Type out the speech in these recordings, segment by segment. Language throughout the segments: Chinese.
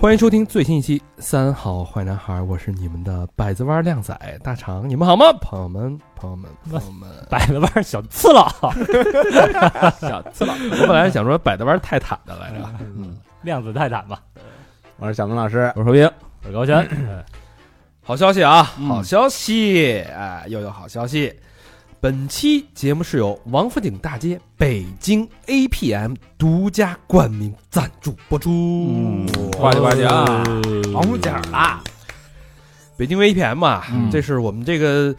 欢迎收听最新一期《三好坏男孩》，我是你们的百子湾靓仔大肠，你们好吗？朋友们，朋友们，朋友们，百子湾小次郎，小次郎，我本来想说百子湾泰坦的来着，嗯，量子泰坦吧。我是小明老师，我是何冰，我是高轩。好消息啊，嗯。好消息，哎，又有好消息。本期节目是由王府井大街北京 APM 独家冠名赞助播出。嗯呱唧呱唧啊！王府井啦，北京 APM 啊，嗯。这是我们这个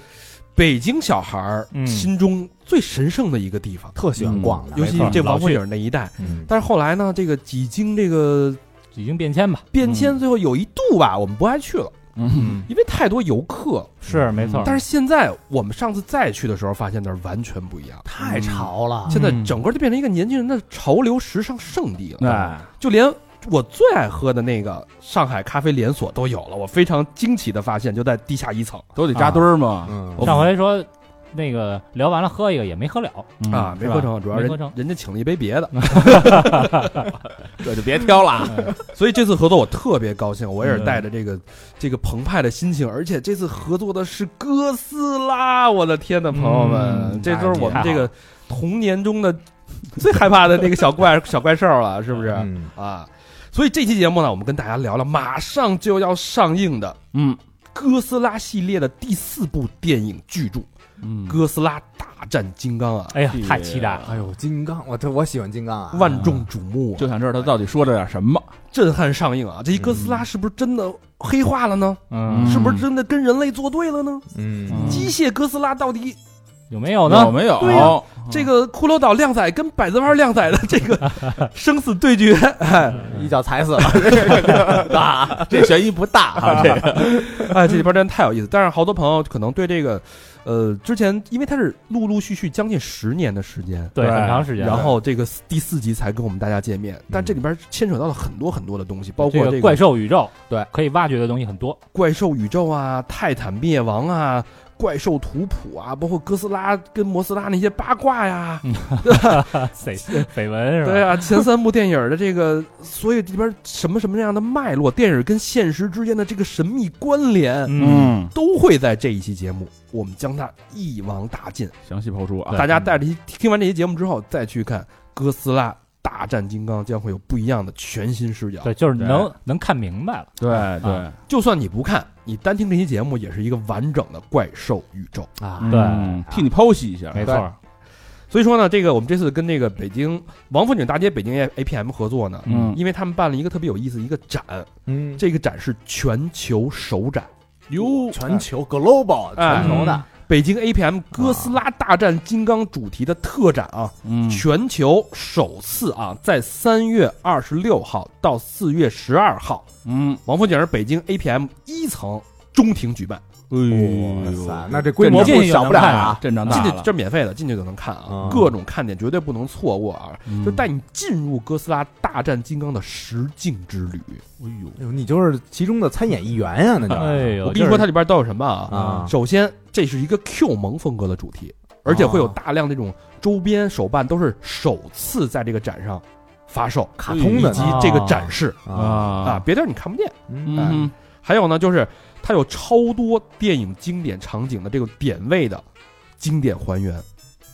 北京小孩儿嗯。心中最神圣的一个地方，特喜欢逛的，尤其没错这王府井那一带。嗯，但是后来呢，这个几经这个几经变迁吧，变迁，最后有一度吧，我们不爱去了，嗯，因为太多游客。是没错。但是现在我们上次再去的时候，发现那儿完全不一样。太潮了，现在整个就变成一个年轻人的潮流时尚圣地了。哎，就连我最爱喝的那个上海咖啡连锁都有了，我非常惊奇的发现，就在地下一层都得扎堆儿嘛。嗯，我上回说那个聊完了喝一个也没喝了，啊，没喝成，主要人没喝成。人家请了一杯别的，这就别挑了。所以这次合作我特别高兴，我也是带着这个这个澎湃的心情，而且这次合作的是哥斯拉，我的天呐，朋友们，嗯这都是我们这个童年中的最害怕的那个小怪小怪兽了，是不是？嗯。啊，所以这期节目呢，我们跟大家聊聊马上就要上映的嗯哥斯拉系列的第四部电影巨著《嗯哥斯拉大战金刚》啊，哎呀，太期待了。哎呦，金刚，我特我喜欢金刚啊，万众瞩目、啊，就想知道他到底说了点什么。震撼上映啊！这一哥斯拉是不是真的黑化了呢？嗯，是不是真的跟人类作对了呢？嗯，机械哥斯拉到底有没有呢？有没有？对呀这个骷髅岛靓仔跟百子湾靓仔的这个 生死对决，哎 一脚踩死了，大，这悬疑不大啊。这个哎，这里边真的太有意思。但是好多朋友可能对这个，呃，之前因为它是陆陆续续将近十年的时间，对，很长时间。然后这个第四集才跟我们大家见面，但这里边牵扯到了很多很多的东西，包括这个怪兽宇宙，对，可以挖掘的东西很多。怪兽宇宙啊、泰坦灭亡啊、怪兽图谱啊，包括哥斯拉跟摩斯拉那些八卦呀，绯绯闻是吧？对啊，前三部电影的这个，所以里边什么什么样的脉络，电影跟现实之间的这个神秘关联，嗯，都会在这一期节目，我们将它一网打尽。详细抛出啊。大家带着一听完这期节目之后，再去看《哥斯拉大战金刚》，将会有不一样的全新视角。对，就是对能能看明白了。对对啊，就算你不看，你单听这期节目，也是一个完整的怪兽宇宙。啊，对嗯替你剖析一下。没错，所以说呢，这个我们这次跟这个北京王府井大街北京 A A P M 合作呢，嗯因为他们办了一个特别有意思一个展，嗯，这个展是全球首展，哟，全球 global 哎全球的，北京 A P M 哥斯拉大战金刚主题的特展啊，嗯。全球首次啊，在三月二十六号到四月十二号，嗯，王府井北京 A P M 一层中庭举办，哎哇呦塞，那这规模不小不了啊，阵仗大去这免费的，进去就能看啊，嗯。各种看点绝对不能错过啊，嗯。就带你进入哥斯拉大战金刚的实境之旅。哎呦，哎呦，你就是其中的参演一员呀，那就哎呦，我跟你说，它里边都有什么啊？啊，首先，这是一个 Q 萌风格的主题，而且会有大量这种周边手办都是首次在这个展上发售，卡通的以及这个展示。啊，啊，别地儿你看不见。嗯。嗯还有呢，就是它有超多电影经典场景的这个点位的经典还原，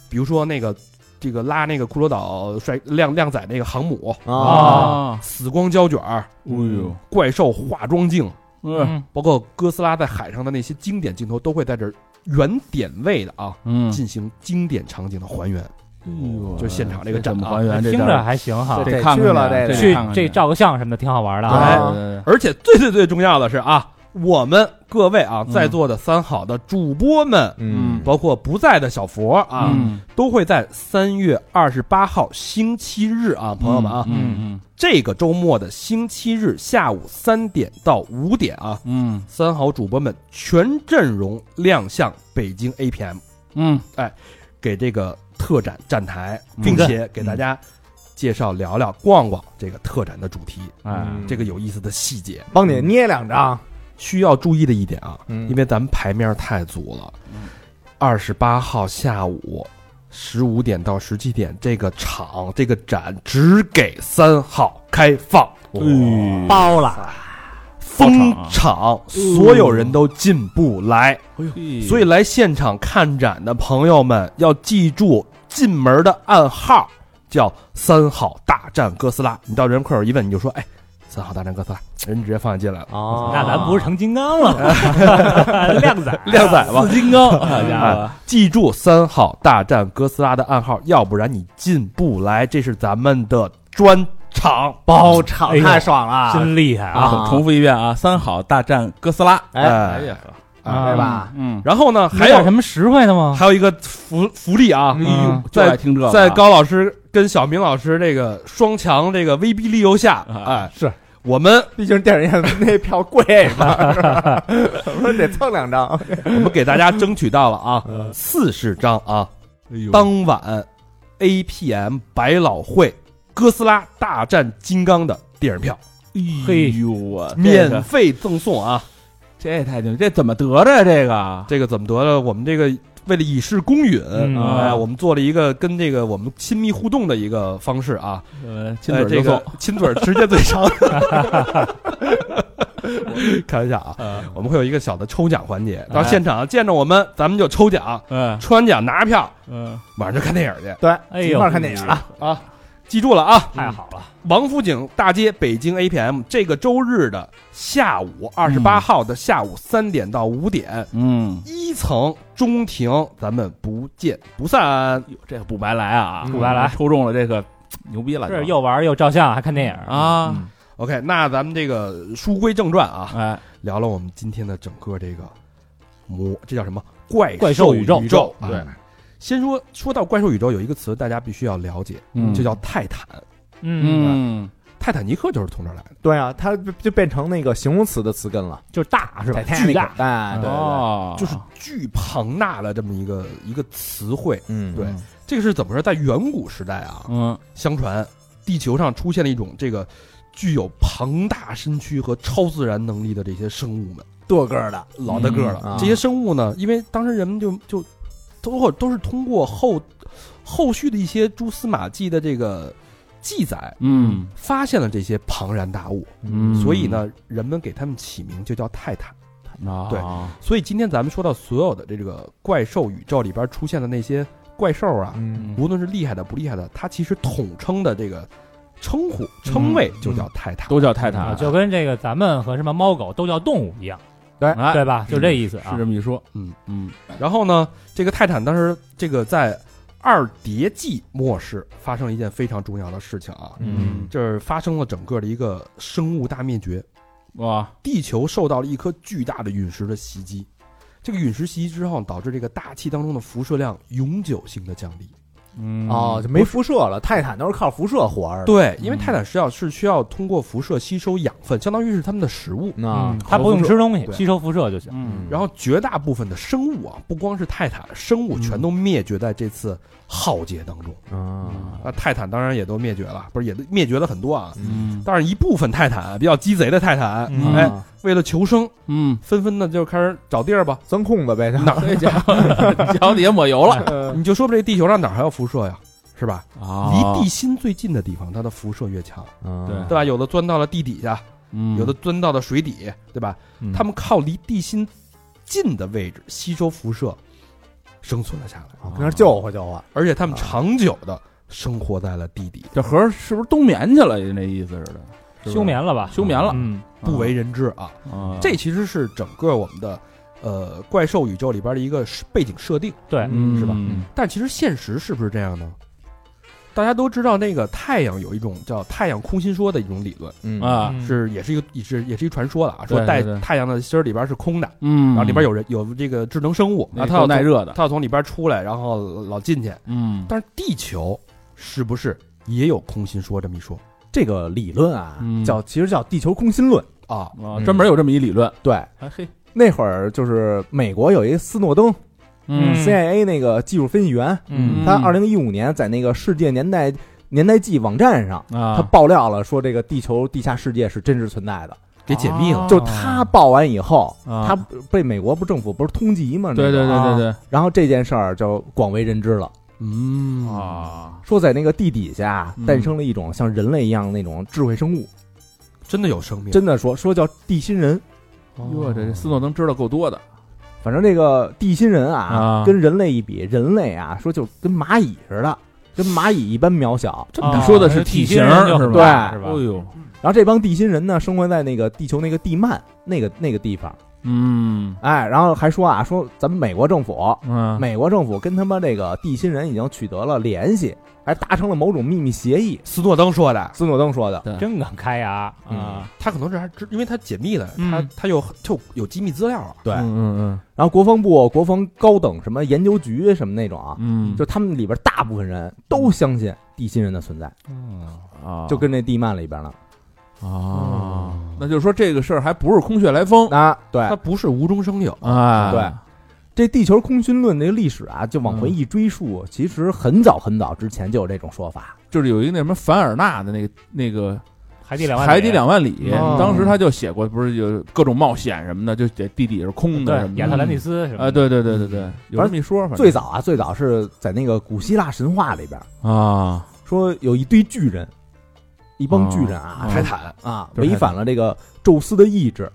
比如说那个这个拉那个骷髅岛帅靓靓仔那个航母，啊，啊，死光胶卷儿，哎呦，怪兽化妆镜，嗯包括哥斯拉在海上的那些经典镜头，都会在这儿原点位的啊嗯，进行经典场景的还原。哎呦就现场这个怎么展啊还原？这听着还行哈这。得看看去了这去得去这照个相什么的挺好玩的对啊。而且最最最重要的是啊，我们各位啊嗯在座的三好的主播们，嗯，包括不在的小佛啊，嗯。都会在三月二十八号星期日啊，朋友们啊，嗯嗯这个周末的星期日下午三点到五点啊，嗯。三好主播们全阵容亮相北京 APM，嗯。哎给这个特展站台，嗯。并且给大家介绍聊聊逛逛这个特展的主题，哎，嗯。这个有意思的细节。帮你捏两张，需要注意的一点啊，嗯。因为咱们牌面太足了。嗯，二十八号下午十五点到十七点，这个场这个展只给三号开放，哎包了，封场，所有人都进不来，嘿所以来现场看展的朋友们要记住进门的暗号，叫三号大战哥斯拉。你到人会有一问，你就说，哎，三号大战哥斯拉，人直接放进进来了。哦那咱不是成金刚了吗？靓仔，靓仔吧四，金刚，好家伙，记住三号大战哥斯拉的暗号，要不然你进不来。这是咱们的专场包场太爽了，真厉害啊！啊重复一遍啊！三好大战哥斯拉，哎，哎呀，啊对吧？嗯，然后呢，还还有有什么实惠的吗？还有一个福福利啊，哎嗯。呦，就爱听这在高老师跟小明老师这个双强这个威逼利诱下，啊。哎，是。我们毕竟电影院那票贵嘛，是吧？我说得蹭两张，我们给大家争取到了啊，嗯。四十张啊，哎呦。当晚 APM 百老汇哥斯拉大战金刚的电影票。哎呦免费赠送啊！这也太牛，这怎么得的呀？这个这个怎么得的？我们这个为了以示公允，嗯哎，我们做了一个跟这个我们亲密互动的一个方式啊，呃，亲嘴就送个，亲嘴儿时间最长。开玩笑啊，我们会有一个小的抽奖环节，到哎现场见着我们，咱们就抽奖，嗯抽完奖拿着票，嗯，晚上就看电影去对，哎呦一块儿看电影啊，啊！记住了啊，太好了，王府井大街北京 APM 这个周日的下午，二十八号的下午三点到五点，嗯，一层中庭，咱们不见不散。哟，这个不白来啊，不白来。抽中了这个牛逼了就，是又玩又照相还看电影，啊，OK，那咱们这个书归正传啊，哎，聊了我们今天的整个这个魔，这叫什么？怪怪兽兽宇宙。宙？对。啊先说说到怪兽宇宙，有一个词大家必须要了解，嗯就叫泰坦。嗯，嗯，泰坦尼克就是从这儿来的。对啊，它就就变成那个形容词的词根了，就是大是吧？巨大，哎，对对对，哦，就是巨庞大的这么一个一个词汇。嗯，对这个是怎么说？在远古时代啊，嗯相传地球上出现了一种这个具有庞大身躯和超自然能力的这些生物们，多个儿的，老大个儿了。嗯啊这些生物呢，因为当时人们就就都会都是通过后后续的一些蛛丝马迹的这个记载，嗯。发现了这些庞然大物，嗯，所以呢，人们给他们起名就叫泰坦。啊，对所以今天咱们说到所有的这个怪兽宇宙里边出现的那些怪兽啊，嗯。无论是厉害的不厉害的，它其实统称的这个称呼称谓就叫泰坦。都叫泰坦，啊，就跟这个咱们和什么猫狗都叫动物一样，哎对吧？就这意思啊是啊这。么一说，嗯嗯然后呢，这个泰坦当时这个在二叠纪末世发生了一件非常重要的事情啊，嗯就是发生了整个的一个生物大灭绝，哇，地球受到了一颗巨大的陨石的袭击。这个陨石袭击之后，导致这个大气当中的辐射量永久性的降低。嗯。哦，就没辐射了，泰坦都是靠辐射活着的，对，因为嗯。泰坦是要是需要通过辐射吸收养分，相当于是他们的食物。那嗯，它不用吃东西，吸收辐射就行。嗯，然后绝大部分的生物啊，不光是泰坦，生物全都灭绝在这次浩劫当中。啊，那泰坦当然也都灭绝了，不是也都灭绝了很多啊。嗯但是一部分泰坦比较鸡贼的泰坦，嗯哎，啊，为了求生，嗯，纷纷的就开始找地儿吧。钻空子呗，就哪这家伙脚底下抹油了呃你就说吧，这地球上哪还有辐射呀？是吧？啊离地心最近的地方，它的辐射越强，嗯对对吧？有的钻到了地底下，嗯有的钻到了水底，对吧？嗯他们靠离地心近的位置吸收辐射，生存了下来，啊跟那儿救活救活，而且他们长久的生活在了地底，这核儿是不是冬眠去了？那意思似的，是不是？休眠了吧？休眠了。嗯，不为人知啊。啊，这其实是整个我们的呃怪兽宇宙里边的一个背景设定，对，嗯。是吧？嗯。但其实现实是不是这样呢？大家都知道，那个太阳有一种叫太阳空心说的一种理论，嗯。啊，嗯是也是一个也是也是一传说的啊，说带太阳的芯儿里边是空的，嗯，然后里边有人有这个智能生物，那啊，它要耐热的，它要从里边出来，然后老进去。嗯。但是地球是不是也有空心说这么一说？这个理论啊嗯，叫其实叫地球空心论。啊？啊，专门有这么一理论，对，哎嘿，那会儿就是美国有一斯诺登，嗯。CIA 那个技术分析员，嗯。他二零一五年在那个世界年代年代记网站上，他啊，爆料了说这个地球地下世界是真实存在的。给解密了。哦。就他报完以后，啊。他被美国不政府不是通缉吗？对对对对对。然后这件事儿就广为人知了，嗯。啊，说在那个地底下嗯。诞生了一种像人类一样那种智慧生物，真的有生命，真的说说叫地心人。哟，这斯诺登知道够多的反正这个地心人啊，啊跟人类一比，人类啊说就跟蚂蚁似的，跟蚂蚁一般渺小。啊你说的是体体型是吧？对是吧？哎呦，然后这帮地心人呢，生活在那个地球那个地幔那个那个地方，嗯。哎，然后还说啊，说咱们美国政府，嗯，美国政府跟他妈这个地心人已经取得了联系，还达成了某种秘密协议。斯诺登说的，斯诺登说的，对。真敢开牙嗯。啊！他可能是还知，因为他解密了，嗯。他他有就有机密资料啊。对。嗯嗯然后国防部、国防高等什么研究局什么那种啊，嗯，就他们里边大部分人都相信地心人的存在，嗯，啊，就跟那地幔里边呢。啊，那就是说这个事儿还不是空穴来风，啊，对它，不是无中生有，啊，对这地球空心论那个历史啊，就往回一追溯，其实很早很早之前就有这种说法。就是有一个那什么凡尔纳的那个那个海底两万里海底两万里，哦当时他就写过，不是有各种冒险什么的，就在地底是空的什么的亚特兰蒂斯什么啊，对对对对对，有这么一说，法最早啊，最早是在那个古希腊神话里边啊，说有一堆巨人，一帮巨人啊，哦泰坦啊违反了这个宙斯的意志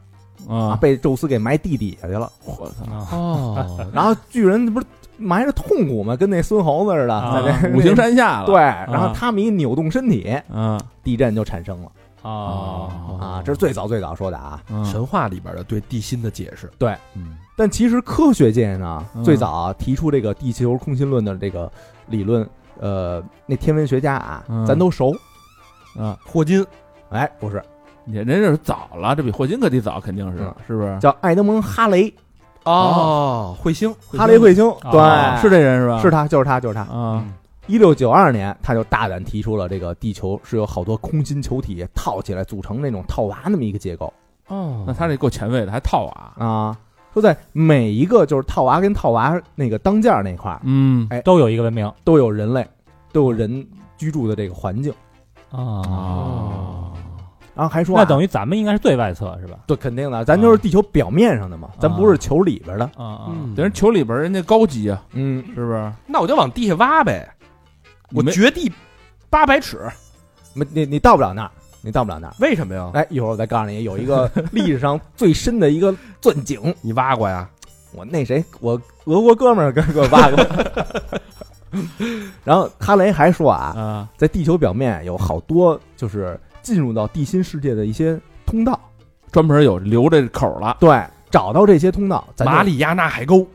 啊，啊，被宙斯给埋地底下去了。我操，啊哦，然后巨人不是埋着痛苦吗？跟那孙猴子似的，啊。在那五行山下了，对，然后他们一扭动身体，啊。地震就产生了。哦。啊，这是最早最早说的啊。嗯。神话里边的对地心的解释，对，嗯。但其实科学界呢，嗯。最早啊提出这个地球空心论的这个理论，呃，那天文学家啊，嗯。咱都熟。啊，霍金。哎，不是，你人这是早了，这比霍金可得早，肯定是嗯，是不是？叫爱德蒙·哈雷，哦，彗星，哈雷彗星，啊对，是这人是吧？是他，就是他，就是他。啊，一六九二年，他就大胆提出了这个地球是由好多空心球体套起来组成那种套娃那么一个结构哦。那他这够前卫的，还套娃，啊。说在每一个就是套娃跟套娃那个当间儿那块儿，嗯。哎都有一个文明。都有人类，都有人居住的这个环境。啊。啊，然后还说、啊，那等于咱们应该是最外侧是吧？对，肯定的，咱就是地球表面上的嘛，咱不是球里边的。啊啊，嗯等于球里边人家高级啊，嗯，是不是？那我就往地下挖呗，我你没掘地八百尺，没你你到不了那儿，你到不了那儿。为什么呀？哎，一会儿我再告诉你，有一个历史上最深的一个钻井，你挖过呀？我那谁，我俄国哥们儿给给我挖过。然后哈雷还说啊，啊，在地球表面有好多就是进入到地心世界的一些通道，专门有留这口了，对，找到这些通道，咱就马里亚纳海沟。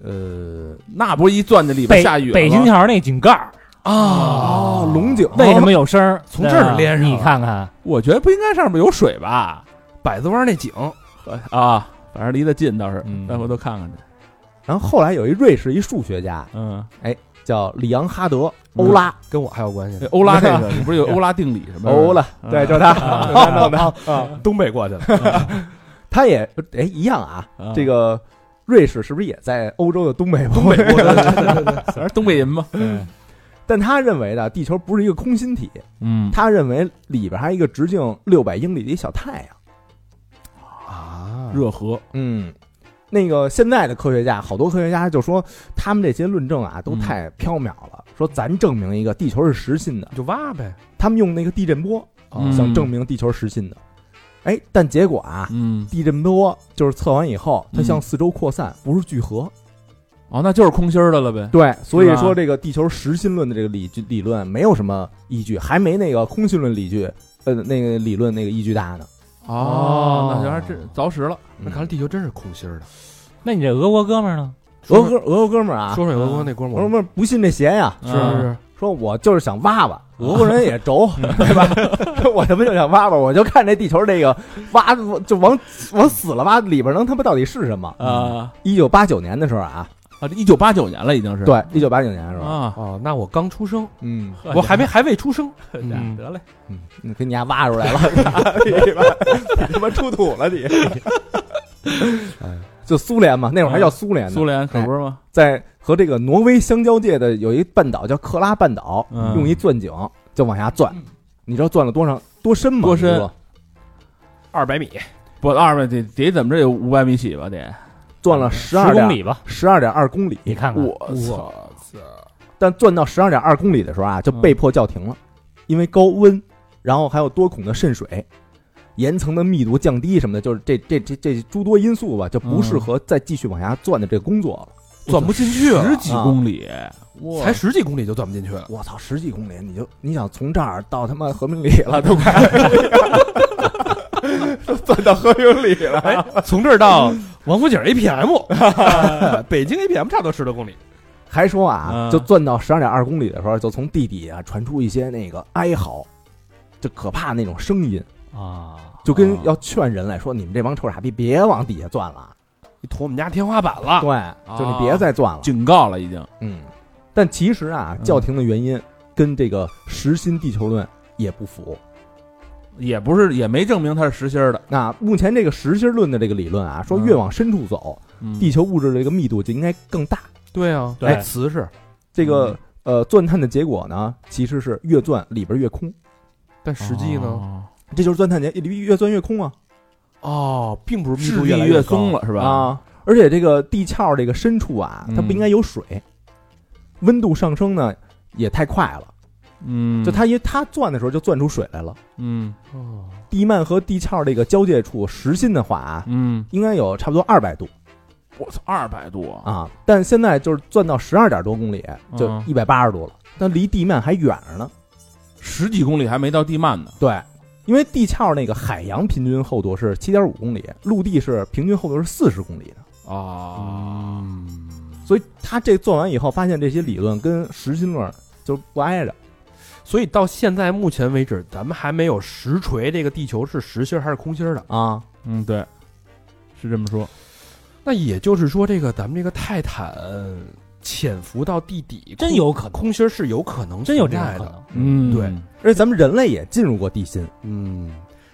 呃那不是一钻在里边北下雨了北京吗桥那井盖儿。哦，龙井。为什么有声儿？从这儿连上了。你看看，我觉得不应该上面有水吧？百子湾那井，啊，反正离得近倒是，嗯。待会都看看去。然后后来有一瑞士一数学家嗯，叫里昂哈德欧拉，跟我还有关系。欧拉这个，你不是有欧拉定理什么？欧拉，嗯对，就是他，弄的。啊东北过去了，他也哎一样啊，啊这个瑞士是不是也在欧洲的东北部？东北过去了，反正东北人嘛。嗯但他认为呢，地球不是一个空心体，嗯他认为里边还有一个直径六百英里的一小太阳。啊热核，嗯，那个现在的科学家，好多科学家就说他们这些论证啊都嗯太缥缈了，说咱证明一个地球是实心的，你就挖呗。他们用那个地震波嗯想证明地球是实心的，哎，但结果啊，嗯，地震波就是测完以后，它嗯向四周扩散，不是聚合。哦，那就是空心儿的了呗。对，所以说这个地球实心论的这个理据理论没有什么依据，还没那个空心论理据，呃，那个理论那个依据大呢。哦，那就还真凿实了。那看来地球真是空心儿的。那你这俄国哥们儿呢？俄哥俄国哥们儿啊，说说俄国那哥们儿，俄国哥们儿不信这邪呀，是是是，说我就是想挖挖，俄国人也轴，对吧？我他妈就想挖挖，我就看这地球这个挖，就往往死了挖，里边能他妈到底是什么？啊一九八九年的时候啊，啊，这一九八九年了，已经是。对，一九八九年的时候，啊，哦，那我刚出生，嗯我还没还未出生，嗯得嘞。嗯，你给你家挖出来了，你他妈出土了你。就苏联嘛，那会儿还叫苏联呢。苏联可不是吗？在和这个挪威相交界的有一半岛叫克拉半岛，嗯用一钻井就往下钻。你知道钻了多少多深吗？多深二百米，不，二百得得怎么着有五百米起吧？得，钻了十十二点公里吧，十二点二公里。你看看，我操！但钻到十二点二公里的时候啊，就被迫叫停了，因为高温，然后还有多孔的渗水，岩层的密度降低什么的，就是这这这这诸多因素吧，就不适合再继续往下钻的这个工作了。钻不进去了，十几公里，哇才十几公里就钻不进去了。我操，十几公里，你就你想从这儿到他妈和平里了，都快都 钻到和平里了。哎，从这儿到王府井 APM，北京 APM 差不多十多公里。还说啊，嗯就钻到十二点二公里的时候，就从地底下传出一些那个哀嚎，就可怕那种声音，啊，就跟要劝人来说：“你们这帮臭傻逼，别往底下钻了。你捅我们家天花板了，对，就你别再钻了。警告了已经。嗯，但其实啊，嗯叫停的原因跟这个实心地球论也不符。也不是，也没证明它是实心儿的。那目前这个实心论的这个理论啊，说嗯。越往深处走，嗯。地球物质的这个密度就应该更大。对啊，对哎瓷实，这个呃，钻探的结果呢，其实是越钻里边越空，但实际呢，哦。这就是钻探结里越钻越空啊。哦，并不是密质度越高。松了是吧？啊！而且这个地壳这个深处啊，它不应该有水，温度上升呢也太快了，嗯，就它一它钻的时候就钻出水来了。嗯哦，地幔和地壳这个交界处实心的话啊，嗯，应该有差不多二百度我操，二百度啊！啊，但现在就是钻到十二点多公里，就嗯一百八十度了，但离地面还远着呢。十几公里还没到地幔呢。对，因为地壳那个海洋平均厚度是七点五公里，陆地是平均厚度是四十公里的，啊，所以他这做完以后，发现这些理论跟实心论就不挨着。所以到现在目前为止，咱们还没有实锤这个地球是实心儿还是空心儿的。啊，嗯，对，是这么说。那也就是说，这个咱们这个泰坦潜伏到地底，真有可能，空心儿是有可能真有这样的。可能。嗯对而且咱们人类也进入过地心，嗯，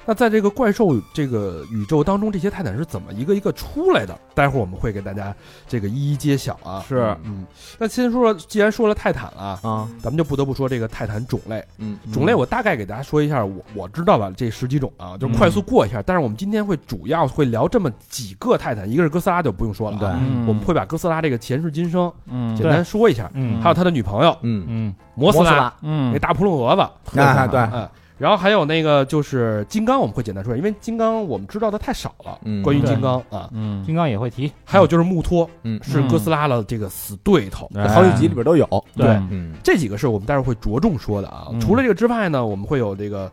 那在这个怪兽这个宇宙当中，这些泰坦是怎么一个一个出来的？待会儿我们会给大家这个一一揭晓啊。是嗯，那先说说，既然说了泰坦了，啊，咱们就不得不说这个泰坦种类。嗯。种类我大概给大家说一下，我我知道吧，这十几种啊，就快速过一下。但是我们今天会主要会聊这么几个泰坦，一个是哥斯拉就不用说了、啊，对。嗯。我们会把哥斯拉这个前世今生嗯。简单说一下，嗯。还有他的女朋友嗯，嗯摩斯拉，摩斯拉。嗯。那大扑棱蛾子，啊对。嗯，然后还有那个就是金刚，我们会简单说，因为金刚我们知道的太少了，嗯关于金刚啊，嗯。金刚也会提，还有就是穆托嗯，是哥斯拉的这个死对头，哎好几集里边都有。对。嗯。这几个是我们待会儿会着重说的啊。嗯。除了这个之外呢，我们会有这个，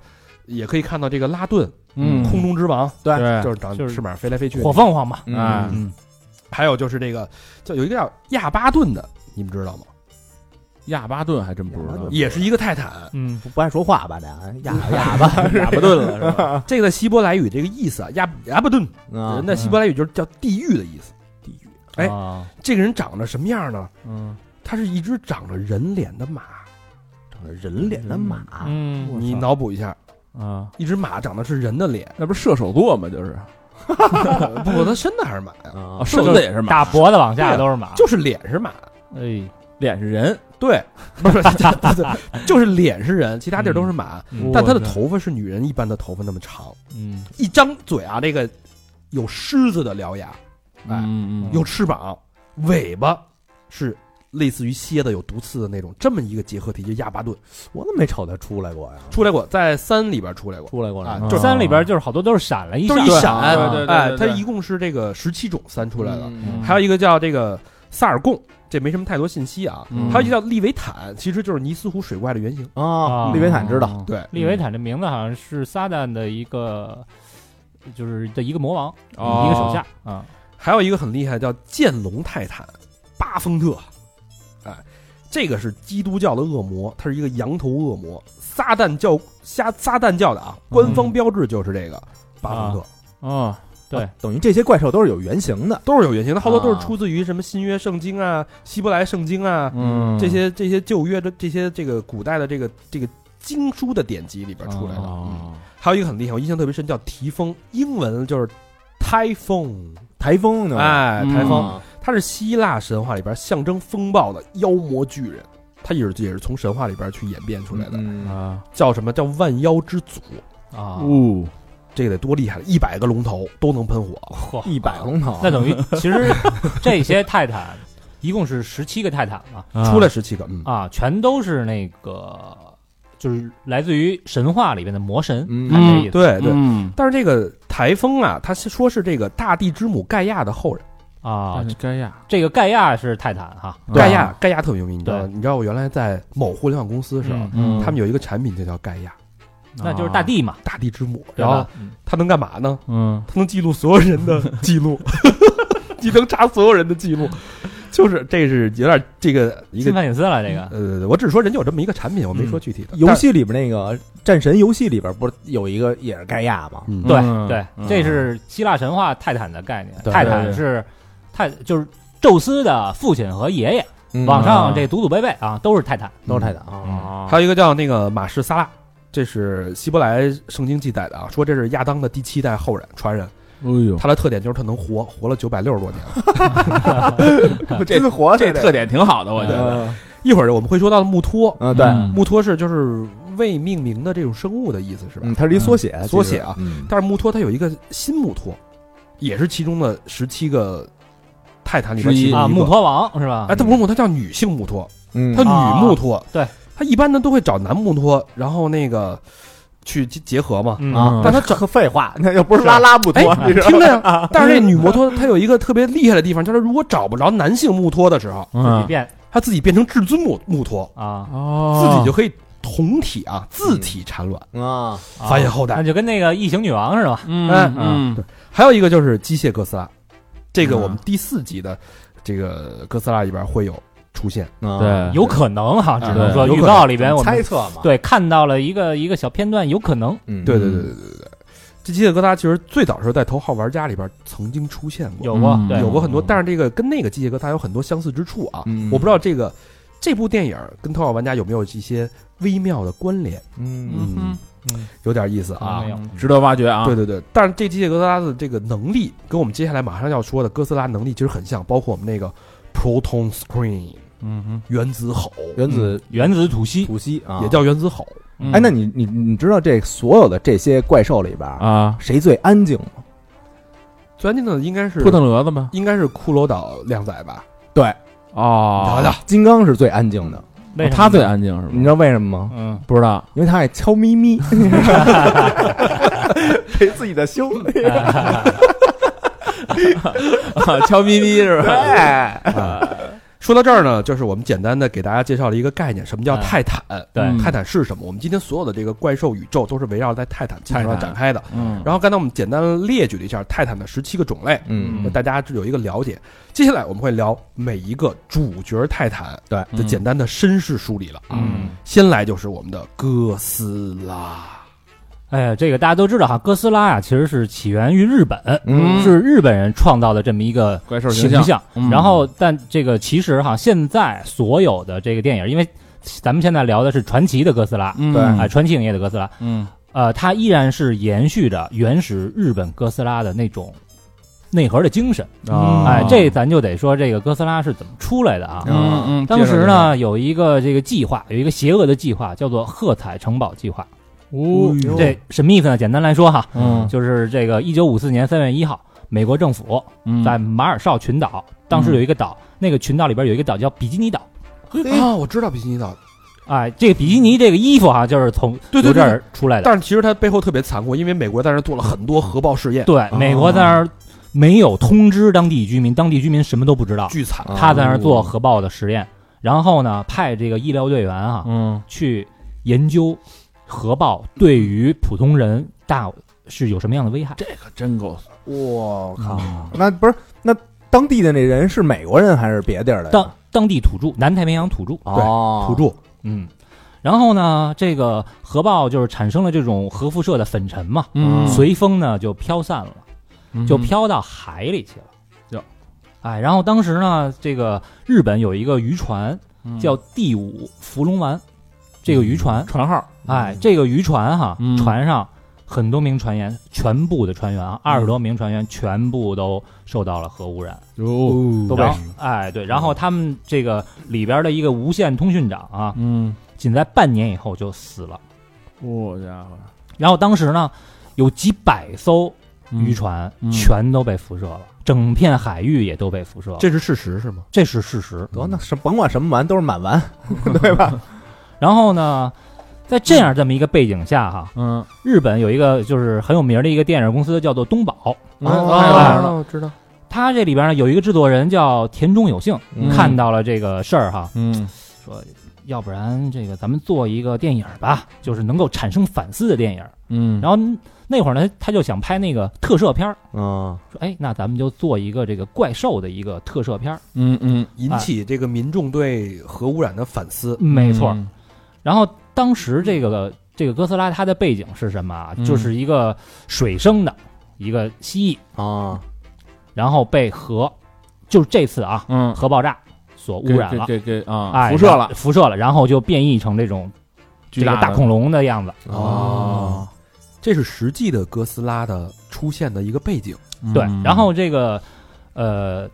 也可以看到这个拉顿，嗯。空中之王，对。对。就是长就是翅膀飞来飞去的。火凤凰嘛，嗯。哎嗯，还有就是这个叫有一个叫亚巴顿的，你们知道吗？亚巴顿还真不知道也是一个泰坦。嗯，不不爱说话吧？这哑哑巴 亚巴顿了是吧？这个在希伯来语这个意思啊，亚亚巴顿，啊。人的希伯来语就是叫地狱的意思。地狱。哎啊。这个人长得什么样呢？嗯，他是一只长着人脸的马，长着人脸的马，嗯，你脑补一下，啊，一只马长得是人的脸，那不是射手座吗？就是？不 不，它身子还是马呀，啊啊，射手座也是马，大脖子往下都是马，就是脸是马，哎，脸是人，对，不是，就是脸是人，其他地儿都是马，嗯但他的头发是女人一般的头发那么长，嗯一张嘴啊，这个有狮子的獠牙，哎，有翅膀，尾巴是类似于蝎子有毒刺的那种，这么一个结合体，就亚巴顿我怎么没瞅他出来过呀？出来过，在三里边出来过，出来过了啊这三里边就是好多都是闪了一闪，都是一闪，对对对哎，对对它一共是这个十七种三出来的，嗯还有一个叫这个萨尔贡，这没什么太多信息啊，嗯还有一个叫利维坦，其实就是尼斯湖水怪的原型，啊，啊利维坦知道，对，利维坦这名字好像是撒旦的一个，就是的一个魔王，哦一个手下啊，还有一个很厉害叫剑龙泰坦巴丰特，哎，这个是基督教的恶魔，他是一个羊头恶魔，撒旦教瞎撒旦教的啊，官方标志就是这个巴丰特。哦，对。啊等于这些怪兽都是有原型的。都是有原型的，好多都是啊。出自于什么新约圣经啊、希伯来圣经啊，嗯，这些这些旧约的这些这个古代的这个这个经书的典籍里边出来的。哦，还有一个很厉害，我印象特别深，叫提风，英文就是 typhoon，台风呢？哎，嗯。台风，啊它是希腊神话里边象征风暴的妖魔巨人，它也是也是从神话里边去演变出来的，嗯。啊，叫什么？叫万妖之祖？啊，哦，这个得多厉害了，一百个龙头都能喷火，嚯，一百龙头，那等于其实 这些泰坦一共是十七个泰坦嘛，出来十七个，嗯，啊，全都是那个就是来自于神话里边的魔神，嗯对对。嗯，但是这个台风啊，他说是这个大地之母盖亚的后人，啊。盖亚，这个盖亚是泰坦哈，盖亚盖亚特别有名，你知道你知道我原来在某互联网公司的时候，他们有一个产品就叫盖亚，那就是大地嘛，大地之母，然后它能干嘛呢？嗯，它能记录所有人的记录，你能查所有人的记录，就是这是有点这个一个侵犯隐私了这个。呃，我只是说人家有这么一个产品，我没说具体的游，戏里边那个战神游戏里边不是有一个也是盖亚吗？嗯，对嗯对嗯，这是希腊神话泰坦的概念。泰坦是泰，就是宙斯的父亲和爷爷，嗯网上这祖祖辈辈啊都是泰坦。都是泰坦啊。啊，还有一个叫那个马氏萨拉，这是希伯来圣经记载的啊，说这是亚当的第七代后人传人，哎呦，他的特点就是他能活，活了九百六十多年。真活这特点挺好的，我觉对得，一会儿我们会说到穆托，嗯对，嗯。穆托是就是未命名的这种生物的意思是吧？嗯，它是一缩写，缩写啊。嗯。但是穆托它有一个新穆托，也是其中的十七个泰坦里边之一。啊，其中一个穆。托王是吧？哎，它不是穆托，它叫女性穆托，嗯。它啊。女穆托。对，它一般呢都会找男穆托，然后那个去结结合嘛。嗯啊，但他这 废话，那又不是拉拉木托，听着呀。但是这女摩托她有一个特别厉害的地方，就是如果找不着男性穆托的时候，自己嗯，变她自己变成至尊木穆托，啊，哦自己就可以同体啊，自体产卵，啊？繁衍后代那。就跟那个异形女王似的吧？嗯哎嗯还有一个就是机械哥斯拉，这个嗯我们第四集的这个哥斯拉里边会有出现。啊对，有可能哈，只能说预告里边我们猜测嘛？，对看到了一个一个小片段，有可能。嗯。对对对对对对。对，这机械哥斯拉其实最早是在头号玩家里边曾经出现过，有过有过很多，嗯。但是这个跟那个机械哥斯拉有很多相似之处啊。嗯。我不知道这个这部电影跟头号玩家有没有一些微妙的关联，嗯。嗯嗯有点意思啊。值得挖掘啊，对对对，但是这机械哥斯拉的这个能力跟我们接下来马上要说的哥斯拉能力其实很像，包括我们那个 Proton Screen 嗯哼，原子吼，原子原子吐息吐息啊，也叫原子吼。嗯哎，那你你你知道这所有的这些怪兽里边啊，谁最安静吗？最安静的应该是扑腾蛾子吗？应该是骷髅岛靓仔吧？对，哦，瞧瞧，金刚是最安静的，他最安静是吗？你知道为什么吗？嗯，不知道，因为他爱悄咪咪，陪自己的胸。悄咪咪是吧？哎，说到这儿呢，就是我们简单的给大家介绍了一个概念，什么叫哎泰坦？对嗯泰坦是什么？我们今天所有的这个怪兽宇宙都是围绕在泰坦基础上展开的。嗯，然后刚才我们简单列举了一下泰坦的十七个种类，嗯大家有一个了解。接下来我们会聊每一个主角泰坦对的嗯简单的身世梳理了啊。嗯先来就是我们的哥斯拉，哎呀，这个大家都知道哈，哥斯拉呀，其实是起源于日本，嗯是日本人创造的这么一个怪兽形象，象。嗯然后，但这个其实哈，现在所有的这个电影，因为咱们现在聊的是传奇的哥斯拉，嗯对哎，传奇影业的哥斯拉，嗯呃，它依然是延续着原始日本哥斯拉的那种内核的精神。啊，哎，这咱就得说这个哥斯拉是怎么出来的啊？嗯嗯，当时呢，有一个这个计划，有一个邪恶的计划，叫做喝彩城堡计划。哦哟这什么意思呢？简单来说哈，嗯就是这个一九五四年三月一号，美国政府嗯在马尔绍群岛，当时有一个岛，那个群岛里边有一个岛叫比基尼岛。啊，我知道比基尼岛，哎，这个比基尼这个衣服哈，就是从对对由这儿出来的。但是其实它背后特别残酷，因为美国在那儿做了很多核爆试验，对，美国在那儿没有通知当地居民，当地居民什么都不知道。巨惨。啊他在那儿做核爆的实验，然后呢，派这个医疗队员啊嗯去研究核爆对于普通人大是有什么样的危害。这可真够，我靠，那不是那当地的那人是美国人还是别地儿的？当当地土著，南太平洋土著，哦，土著，嗯，然后呢，这个核爆就是产生了这种核辐射的粉尘嘛，嗯。随风呢就飘散了，就飘到海里去了。哟。哎，然后当时呢，这个日本有一个渔船叫第五福龙丸，这个渔船，船号，哎，这个渔船哈，嗯船上很多名船员，全部的船员啊，二十多名船员全部都受到了核污染。哟，都被然后哎，对，然后他们这个里边的一个无线通讯长啊，嗯，仅在半年以后就死了。我家伙，然后当时呢，有几百艘嗯渔船嗯全都被辐射了，整片海域也都被辐射了，这是事实是吗？这是事实。得那是甭管什么丸都是满丸，对吧？然后呢，在这样这么一个背景下哈，嗯，日本有一个就是很有名的一个电影公司叫做东宝，嗯哦太有名了，哦，知道。他这里边呢有一个制作人叫田中有幸，嗯看到了这个事儿哈，嗯说要不然这个咱们做一个电影吧，就是能够产生反思的电影。嗯，然后那会儿呢，他就想拍那个特摄片儿，嗯说哎，那咱们就做一个这个怪兽的一个特摄片儿。嗯嗯，引起这个民众对核污染的反思。没错。嗯然后当时这个这个哥斯拉它的背景是什么啊？嗯。就是一个水生的一个蜥蜴，啊，然后被核，就是这次啊嗯，核爆炸所污染了，给给给啊，哎，辐射了，辐射了，然后就变异成这种这巨大的。个大恐龙的样子。哦，这是实际的哥斯拉的出现的一个背景。对，嗯。然后这个呃，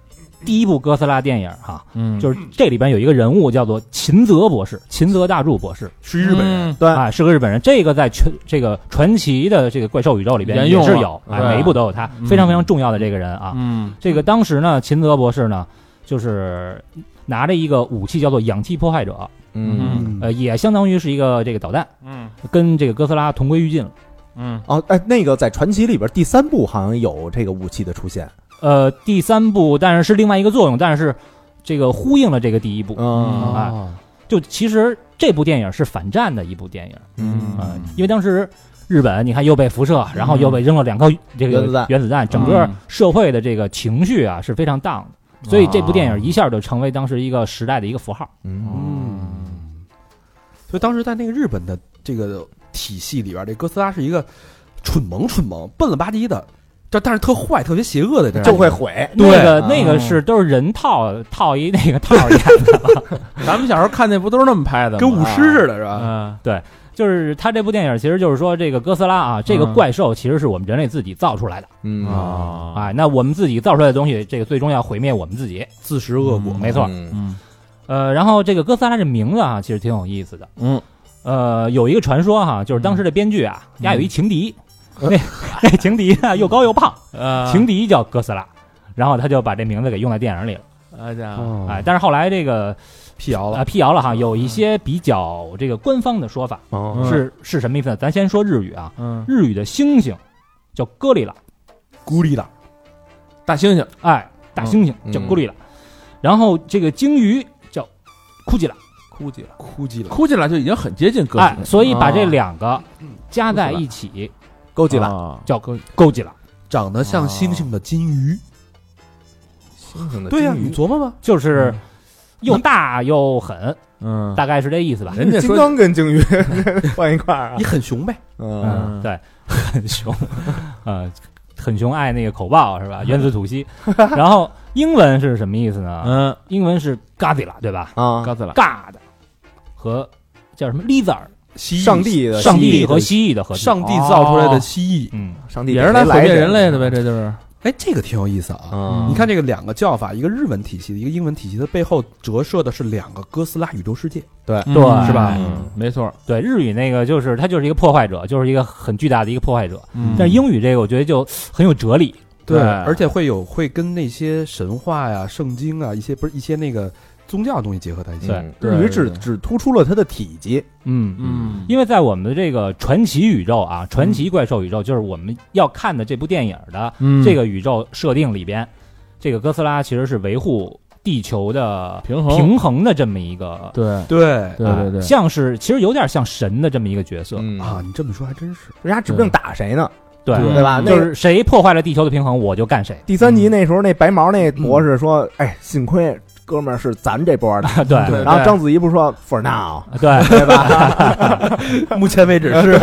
第一部哥斯拉电影哈，嗯，就是这里边有一个人物叫做秦泽博士，秦泽大柱博士，是日本人，嗯。对，啊，是个日本人。这个在全这个传奇的这个怪兽宇宙里边也是有，哎，对每一部都有他，嗯非常非常重要的这个人啊。嗯。这个当时呢，秦泽博士呢，就是拿着一个武器叫做氧气破坏者，嗯。呃，也相当于是一个这个导弹，嗯。跟这个哥斯拉同归于尽了。嗯。哦，哎，那个在传奇里边第三部好像有这个武器的出现，呃，第三部但是是另外一个作用，但是这个呼应了这个第一部。嗯。啊哦就其实这部电影是反战的一部电影。嗯。啊、因为当时日本你看又被辐射，然后又被扔了两颗这个原子弹。原子弹，整个嗯。社会的这个情绪啊是非常荡的，所以这部电影一下就成为当时一个时代的一个符号。嗯。嗯，所以当时在那个日本的这个体系里边，这哥斯拉是一个蠢萌蠢萌、笨了吧唧的，但但是特坏、特别邪恶的这样就会毁，那个啊那个是都是人套套一那个套演的，咱们小时候看那不都是那么拍的？跟舞狮似的，是吧？嗯对就是他这部电影其实就是说这个哥斯拉啊，这个嗯怪兽其实是我们人类自己造出来的，嗯啊哎，那我们自己造出来的东西，这个最终要毁灭我们自己。自食恶果，嗯没错嗯嗯呃，然后这个哥斯拉这名字啊，其实挺有意思的。嗯呃，有一个传说哈，就是当时的编剧啊，嗯家有一情敌，那那情敌啊又高又胖，呃情敌叫哥斯拉，然后他就把这名字给用在电影里了。啊家伙哦哎，但是后来这个啊辟谣了，辟谣了哈，有一些比较这个官方的说法是是什么意思呢？咱先说日语啊，嗯日语的猩猩叫哥里拉，孤立了，大猩猩哎，大猩猩嗯叫咕里拉，然后这个鲸鱼叫库吉拉，哭泣了，哭泣了，哭进来就已经很接近哥斯拉，，哎所以把这啊两个加在一起勾起了，啊。叫勾吉拉。长得像猩猩的金鱼。星星的对呀，你琢磨吧，就是又大又狠，嗯。大概是这意思吧。人家金刚跟鲸鱼 放一块儿啊。你，很熊呗，嗯。嗯，对，很熊，呃，很熊，爱那个口爆是吧？原子吐息。然后英文是什么意思呢？嗯。英文是 Godzilla 对吧？啊，哥斯拉？God 和叫什么？lizard，蜥蜴上帝的上帝和蜥蜴的合体。上帝造出来的蜥蜴。嗯，上帝也是来毁灭人类的呗，这这就是哎，这个挺有意思啊。嗯你看这个两个叫法，一个日文体系的，一个英文体系的背后折射的是两个哥斯拉宇宙世界。对对是吧嗯，没错，对，日语那个就是它就是一个破坏者，就是一个很巨大的一个破坏者。嗯但是英语这个我觉得就很有哲理。对而且会有会跟那些神话呀、圣经啊一些不是一些那个宗教的东西结合在一起。对嗯对日语只只突出了它的体积，嗯嗯。因为在我们的这个传奇宇宙啊，传奇怪兽宇宙，就是我们要看的这部电影的嗯。这个宇宙设定里边，这个哥斯拉其实是维护地球的平衡。平衡的这么一个，对。对。啊对对对，像是其实有点像神的这么一个角色，嗯。啊，，你这么说还真是。人家指不定打谁呢，对对对吧？就是谁破坏了地球的平衡，我就干谁。第三集那时候，那白毛那博士说：“哎，幸亏哥们儿是咱这波的。对对。然后章子怡不是说 “for now”，对，对吧？目前为止是，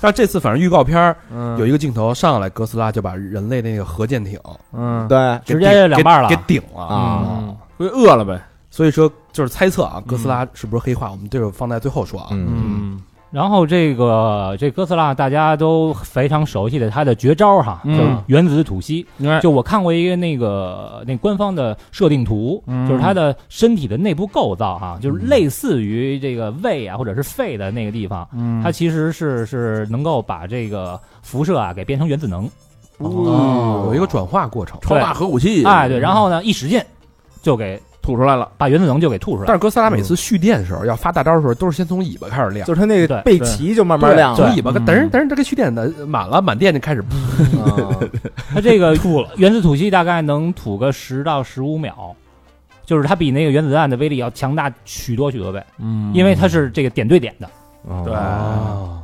但这次反正预告片有一个镜头上来，哥斯拉就把人类那个核舰艇嗯。对，直接顶两半了给给顶了啊嗯，不就饿了呗，所以说就是猜测啊，哥斯拉是不是黑化？我们这个放在最后说啊。嗯，嗯然后这个这哥斯拉大家都非常熟悉的它的绝招哈，嗯。就原子吐息。哎。就我看过一个那个那官方的设定图，嗯。就是它的身体的内部构造哈，就是类似于这个胃啊或者是肺的那个地方，嗯。它其实是是能够把这个辐射啊给变成原子能。哦，有一个转化过程。超大核武器，哎，对，然后呢一使劲就给吐出来了，把原子能就给吐出来。但。是哥斯拉每次蓄电的时候，要发大招的时候，都是先从尾巴开始亮，就是他那个背鳍就慢慢亮了。从尾巴嗯。噔儿噔儿这个蓄电的满了，满电就开始啊 它这个吐了原子吐息大概能吐个十到十五秒，就是它比那个原子弹的威力要强大许多许多倍，嗯。因为它是这个点对点的。对。哦，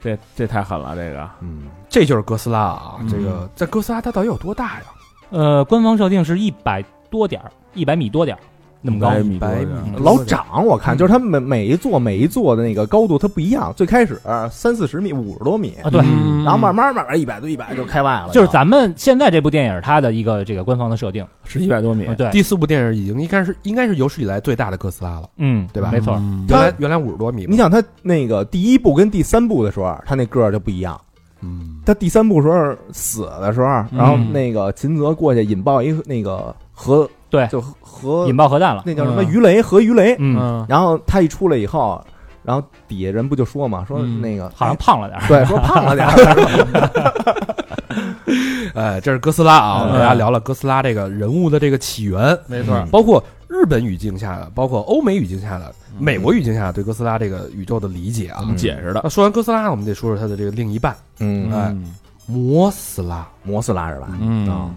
这这太狠了，这个。嗯，这就是哥斯拉啊！嗯。这个在哥斯拉它到底有多大呀？呃，官方设定是一百多点儿，一百米多点儿那么高。百米多百米老长我看就是它每每一座每一座的那个高度它不一样，最开始三四十米、五十多米，啊，对，嗯然后慢慢慢慢一百多一百就开外了，就是咱们现在这部电影它的一个这个官方的设定。是一百多米啊，对，第四部电影已经应该是应该是有史以来最大的哥斯拉了，嗯，对吧没错。嗯原来原来五十多米，你想它那个第一部跟第三部的时候，它那个儿就不一样。嗯，他第三部时候死的时候，然后那个秦泽过去引爆一个那个核，对就核引爆核弹了。那叫什么嗯鱼雷核鱼雷。嗯，嗯然后他一出来以后，然后底下人不就说嘛，说嗯那个好像胖了点儿。对，说胖了点儿，哎，这是哥斯拉啊，嗯大家聊了哥斯拉这个人物的这个起源，没错包括日本语境下的，包括欧美语境下的，美国语境下对哥斯拉这个宇宙的理解啊怎。么解释的那？说完哥斯拉，我们得说说它的这个另一半嗯，哎摩斯拉。摩斯拉是吧？嗯啊，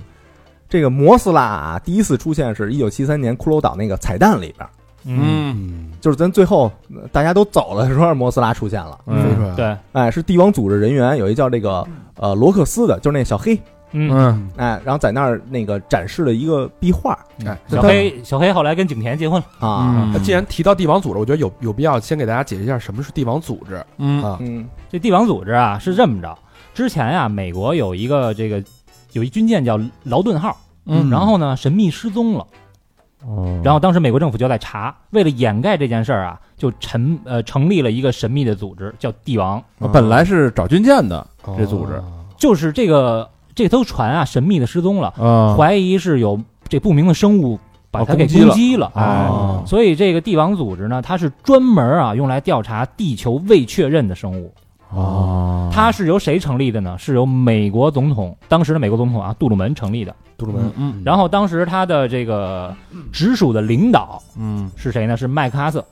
这个摩斯拉啊，第一次出现是一九七三年骷髅岛那个彩蛋里边，嗯，嗯，就是咱最后呃大家都走了的时候，摩斯拉出现了。嗯对，哎，是帝王组织人员有一叫这个呃罗克斯的，就是那小黑，嗯，嗯。哎，然后在那儿那个展示了一个壁画哎，小黑小黑后来跟景甜结婚了。啊，那既然提到帝王组织，我觉得有有必要先给大家解释一下什么是帝王组织嗯。啊。嗯。这帝王组织啊是这么着，之前呀、美国有一个这个有一军舰叫劳顿号，嗯。然后呢神秘失踪了，哦。然后当时美国政府就在查，为了掩盖这件事儿啊，就成呃成立了一个神秘的组织，叫帝王，本来是找军舰的这组织。哦就是这个这艘船啊神秘的失踪了，啊怀疑是有这不明的生物把它给哦攻击了。哎。哦。所以这个帝王组织呢，它是专门啊用来调查地球未确认的生物。哦它是由谁成立的呢？是由美国总统当时的美国总统啊杜鲁门成立的。杜鲁门嗯，嗯然后当时他的这个直属的领导嗯是谁呢？是麦克阿瑟。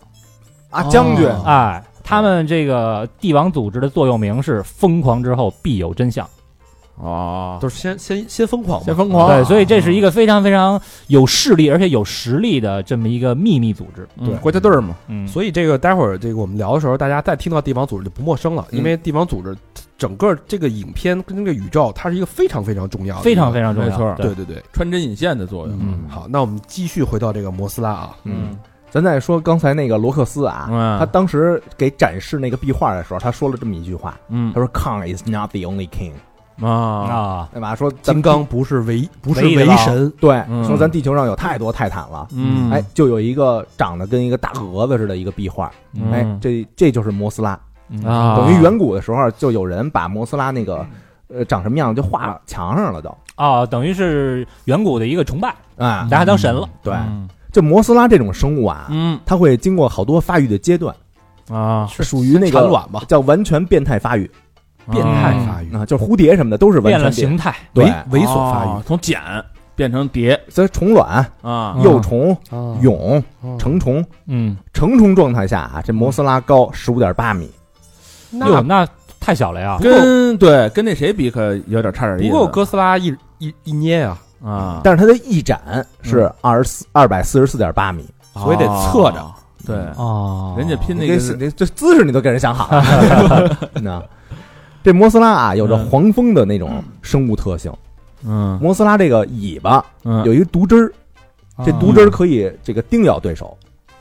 啊将军哦哎，他们这个帝王组织的座右铭是“疯狂之后必有真相哦。都是先先先疯狂，先疯狂。对，所以这是一个非常非常有势力而且有实力的这么一个秘密组织。对。国家队儿嘛。嗯，所以这个待会儿这个我们聊的时候，大家再听到帝王组织就不陌生了，嗯因为帝王组织整个这个影片跟这个宇宙，它是一个非常非常重要的，非常非常重要。没错对。对对对。穿针引线的作用嗯，好，那我们继续回到这个摩斯拉啊，嗯，咱再说刚才那个罗克斯啊，嗯他当时给展示那个壁画的时候，他说了这么一句话，嗯。他说 “Kong is not the only king”，啊。啊，对吧？说咱金刚不是唯不是唯神，对，嗯。说咱地球上有太多泰坦了。嗯。哎，就有一个长得跟一个大蛾子似的一个壁画，嗯。哎，这这就是摩斯拉。啊。等于远古的时候，就有人把摩斯拉那个呃长什么样就画墙上了都。啊，等于是远古的一个崇拜，啊。大家当神了。对，嗯。这摩斯拉这种生物啊，嗯。它会经过好多发育的阶段，啊。是属于那个产卵吧，叫完全变态发育变态发育，啊，就是蝴蝶什么的都是完变了全形态，对猥猥琐发育。哦从茧变成蝶所以虫卵、啊。幼虫、啊蛹、哦。成虫，嗯，成虫状态下啊，这摩斯拉高十五点八米，那，那太小了呀。跟对跟那谁比可有点差点意思。不过哥斯拉一一一捏啊，啊。但是它的翼展是二十四二百四十四点八米，所以得侧着哦对哦，人家拼那你个这姿势你都给人想好了，那这摩斯拉啊有着嗯。黄蜂的那种生物特性，嗯。摩斯拉这个尾巴嗯。有一个毒汁儿，这毒汁儿可以这个叮咬对手。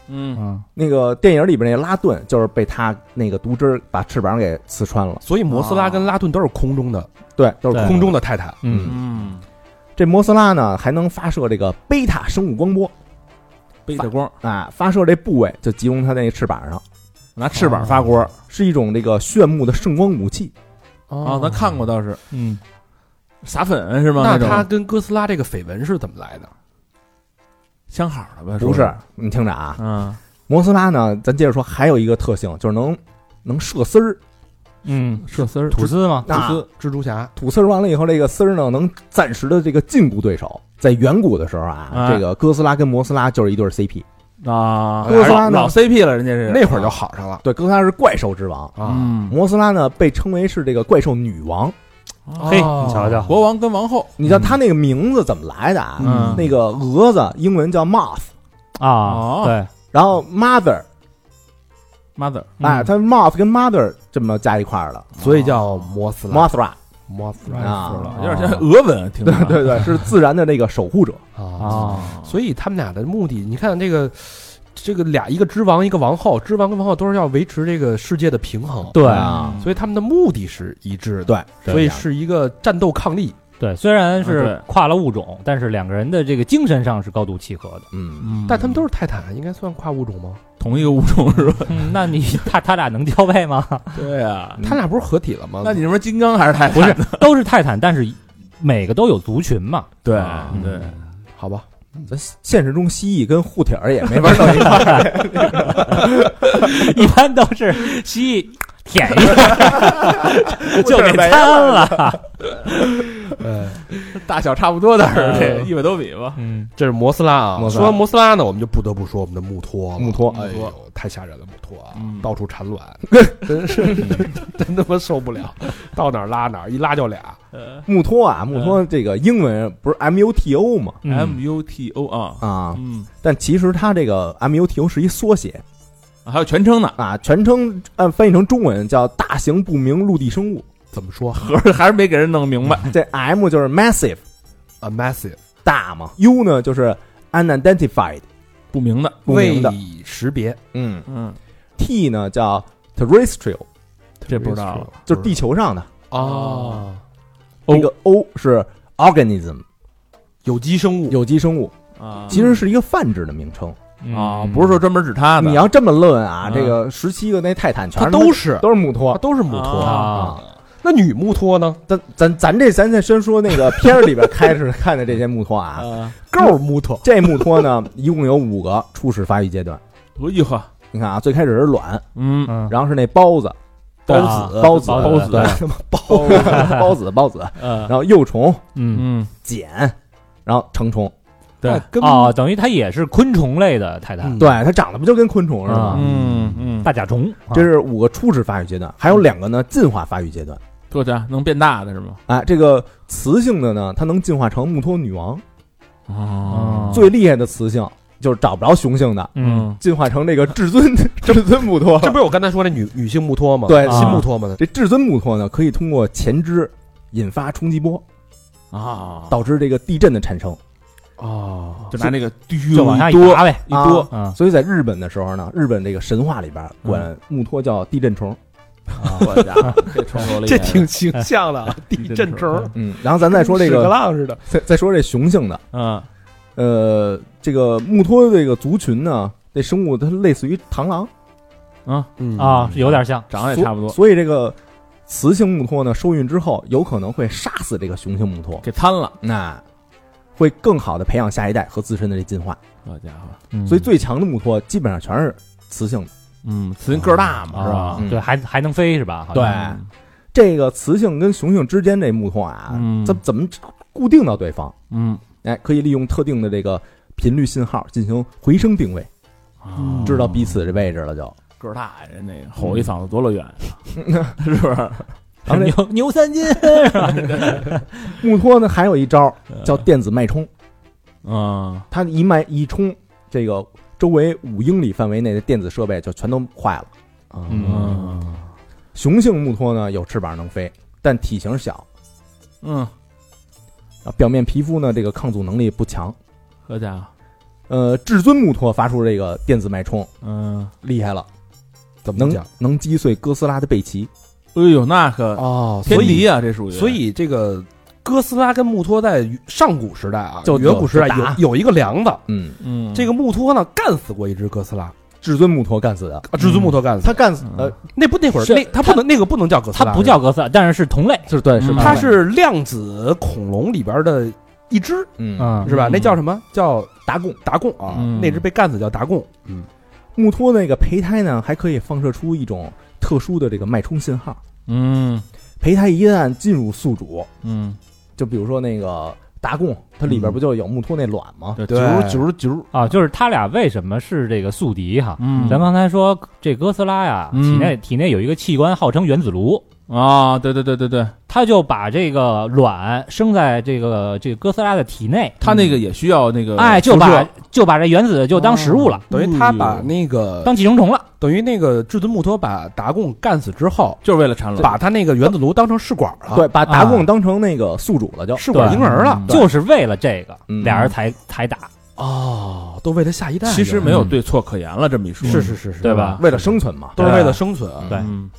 嗯。嗯，那个电影里边那拉顿就是被他那个毒汁儿把翅膀给刺穿了，所以摩斯拉跟拉顿都是空中的。对，都是空空中的泰坦，嗯。嗯。这摩斯拉呢还能发射这个贝塔生物光波。贝塔光。啊，发射这部位就集中它那个翅膀上，拿翅膀发锅是一种这个炫目的圣光武器。啊，咱看过倒是嗯，撒粉是吗？那他跟哥斯拉这个绯闻是怎么来的？相好的吧？不是，你听着啊，嗯摩斯拉呢，咱接着说，还有一个特性就是能能射丝儿。嗯，射丝儿吐丝吗？吐丝蜘蛛侠吐丝儿完了以后，这个丝儿呢能暂时的这个禁锢对手。在远古的时候啊，哎这个哥斯拉跟摩斯拉就是一对儿 CP。啊，哥斯拉呢老 CP 了，人家是那会儿就好上了对，哥斯拉是怪兽之王，啊。嗯，摩斯拉呢被称为是这个怪兽女王。嘿，哦你瞧瞧，国王跟王后你知道他那个名字怎么来的啊？嗯那个蛾子英文叫 moth，啊，哦对，然后 mother，mother 哎，嗯它 moth 跟 mother 这么加一块儿了所以叫摩斯拉。，mothra 摩斯拉啊有点像俄文，听着对对对，是自然的那个守护者。啊。啊，所以他们俩的目的，你看这个这个俩，一个之王，一个王后，之王跟王后都是要维持这个世界的平衡。对啊所以他们的目的是一致的。对，所以是一个战斗抗力。对，虽然是跨了物种，但是两个人的这个精神上是高度契合的。嗯，嗯，但他们都是泰坦，应该算跨物种吗？同一个物种是吧？嗯，那你他他俩能交配吗？对啊，他俩不是合体了吗？那你说金刚还是泰坦？不是，都是泰坦，但是每个都有族群嘛。对啊对，好吧？咱现实中蜥蜴跟护体儿也没法到一块儿。一般都是蜥蜴舔一下就给掺了。呃，大小差不多的是这嗯一百多米吧？嗯，这是摩斯拉啊。摩斯拉。说完摩斯拉呢，我们就不得不说我们的穆托。了。穆托哎呦，太吓人了，穆托啊。嗯，到处产卵，真是真他妈受不了，到哪儿拉哪儿，一拉就俩。穆托啊，穆托这个英文不是 M U T O 吗？嗯。M U T O 啊，啊，嗯，但其实它这个 M U T O 是一缩写还有全称呢，啊，全称按翻译成中文叫大型不明陆地生物。怎么说 合着还是没给人弄明白。这 M 就是 massive？A massive 大嘛，U 呢就是 unidentified 不明的，不明的未识别，嗯嗯，，T 呢叫 terrestrial 这不知道了就是地球上的，哦，那个 O 是 organism 有机生物。有机生物，啊其实是一个泛指的名称。啊，不是说专门指他的，你要这么论啊，嗯。这个十七个那泰坦全它都是。都是穆托。都是穆托。啊。那女穆托呢？咱咱咱这咱再先说那个片儿里边开始看的这些穆托啊，啊，够穆托。这穆托呢一共有五个初始发育阶段。哎呦呵，你看啊，最开始是卵，嗯，嗯，然后是那孢子，对。孢啊子，孢子，孢子什么，孢 孢子，孢子，嗯。然后幼虫、嗯。嗯，茧，然后成虫。对哦，等于它也是昆虫类的泰坦嗯，对，它长得不就跟昆虫似的吗？嗯嗯，大甲虫。啊这是五个初始发育阶段，还有两个呢进化发育阶段。多家能变大的是吗？哎，这个雌性的呢，它能进化成穆托女王。哦最厉害的雌性就是找不着雄性的，嗯，进化成这个至尊 至尊木托。这不是我刚才说那女女性穆托吗？对啊新穆托吗？这至尊穆托呢，可以通过前肢引发冲击波，啊，导致这个地震的产生。哦，就拿那个滴就往下一多拔呗。一多啊嗯，所以在日本的时候呢，日本这个神话里边管木托叫地震虫。我家这冲头 这挺形象的，地震虫，嗯，然后咱再说这个，浪似的。再再说这雄性的，嗯呃，这个木托这个族群呢，这生物它类似于螳螂，嗯，嗯啊，有点像。长得也差不多，所以这个雌性木托呢，受孕之后有可能会杀死这个雄性木托，给瘫了，那会更好的培养下一代和自身的这进化。好家伙，嗯所以最强的木托基本上全是雌性的。嗯，雌性个儿大嘛，是吧对，还还能飞是吧？好像对这个雌性跟雄性之间这木托啊，嗯怎怎么固定到对方？嗯，哎，可以利用特定的这个频率信号进行回声定位，啊知道彼此这位置了就。个儿大呀，人那个吼一嗓子多老远啊，是不是？然后牛牛三金 穆 托呢还有一招叫电子脉冲，啊它一脉一冲，这个周围五英里范围内的电子设备就全都坏了。啊嗯雄性木托呢有翅膀能飞，但体型小，嗯，啊表面皮肤呢这个抗阻能力不强。何家伙，呃，至尊木托发出这个电子脉冲，嗯，厉害了，怎么能？能击碎哥斯拉的背鳍。哎呦，那可哦，天所以敌啊，这属于，所以这个哥斯拉跟穆托在上古时代啊，就远古时代有有一个梁子，嗯，嗯，这个穆托呢干死过一只哥斯拉，至尊穆托干死的。啊至尊穆托干死他干死呃，那不那会儿那他不能那个不能叫哥斯拉，他不叫哥斯拉，但是是同类。就是对，是嗯。他是量子恐龙里边的一只，嗯，嗯。是吧？嗯。那叫什么？叫达贡。达贡啊？嗯。那只被干死叫达贡。嗯，穆托那个胚胎呢，还可以放射出一种特殊的这个脉冲信号。嗯。胚胎一旦进入宿主，嗯，就比如说那个达贡，它里边不就有穆托那卵吗？对，对。九十九十九，啊，就是他俩为什么是这个宿敌哈？嗯。咱刚才说这哥斯拉呀，嗯。体内体内有一个器官号称原子炉，啊，对对对对对，他就把这个卵生在这个这个哥斯拉的体内，他那个也需要那个哎，就把就把这原子就当食物了，等于他把那个当寄生虫了。等于那个至尊穆托把达贡干死之后，就是为了产卵，把他那个原子炉当成试管了，对，，把达贡啊当成那个宿主了，就试管婴儿了。就是为了这个，嗯俩人才才打，哦，都为了下一代，其实没有对错可言了，这么一说，是是是是，对吧？为了生存嘛。都是为了生存啊。对嗯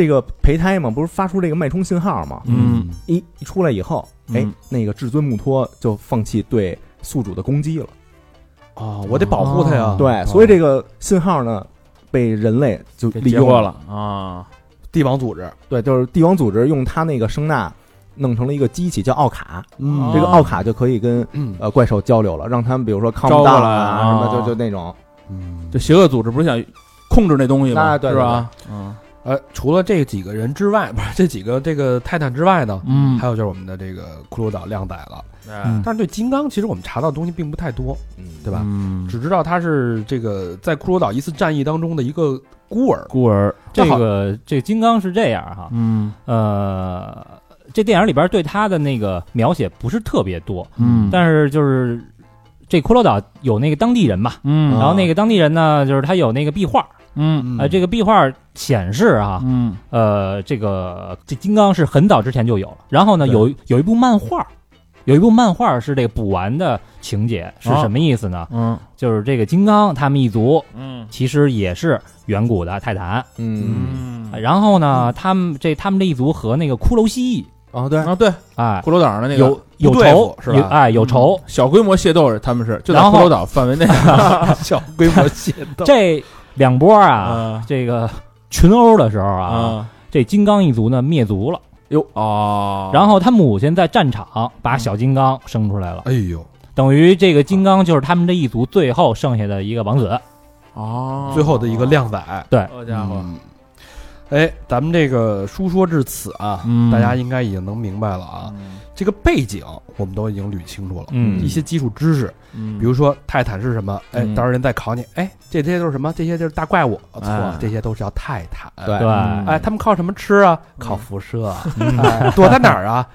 这个胚胎嘛，不是发出这个脉冲信号嘛？嗯一一出来以后，哎嗯，那个至尊穆托就放弃对宿主的攻击了。哦，我得保护他呀。对，所以这个信号呢，被人类就给利用了。啊，帝王组织，对，就是帝王组织用他那个声呐弄成了一个机器，叫奥卡。嗯这个奥卡就可以跟嗯呃怪兽交流了，让他们比如说招过来啊，啊什么就就那种。嗯，这邪恶组织不是想控制那东西吗？啊对是吧？嗯呃，除了这几个人之外，不是这几个这个泰坦之外呢，嗯还有就是我们的这个骷髅岛靓仔了。嗯但是对金刚，其实我们查到的东西并不太多，嗯，对吧？嗯，只知道他是这个在骷髅岛一次战役当中的一个孤儿。孤儿，这个这个金刚是这样哈，嗯呃，这电影里边对他的那个描写不是特别多，嗯但是就是这骷髅岛有那个当地人嘛，嗯然后那个当地人呢，就是他有那个壁画，嗯呃，这个壁画显示啊，嗯。呃，这个这金刚是很早之前就有了，然后呢，有有一部漫画，有一部漫画是这个补完的情节，是哦。什么意思呢？嗯。就是这个金刚他们一族嗯。其实也是远古的泰坦，嗯，嗯然后呢，他们这他们这一族和那个骷髅蜥蜴，哦对，啊对，哎，骷髅岛上的那个有有仇是吧哎，有仇。小规模械斗，他们是就在骷髅岛范围内 小规模械斗，这两波啊，啊。这个群殴的时候啊，啊。这金刚一族呢灭族了，哟哦，然后他母亲在战场把小金刚生出来了，哎呦，等于这个金刚就是他们这一族最后剩下的一个王子。哦，最后的一个靓仔。对，好家伙，嗯哎，咱们这个书说至此啊，嗯大家应该已经能明白了啊。这个背景我们都已经捋清楚了，嗯一些基础知识，嗯，比如说泰坦是什么？哎，嗯到时候人再考你，哎，这些都是什么？这些就是大怪物，错哎，这些都是叫泰坦。对对，哎，他们靠什么吃啊？嗯靠辐射。躲在哪儿啊？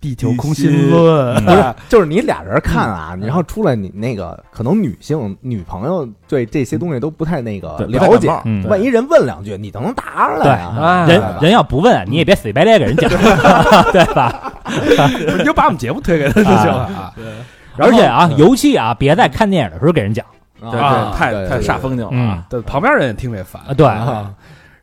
地球空心论。嗯不是，就是你俩人看啊，然后出来你那个可能女性女朋友对这些东西都不太那个了解，嗯万一人问两句，你都能答上来啊。哎人人要不问，你也别死白赖给人讲，对吧？你就把我们节目推给他就行了啊。而且啊，尤其啊，别在看电影的时候给人讲。啊对太太煞风景了对，旁边人也听这烦。啊。对，啊。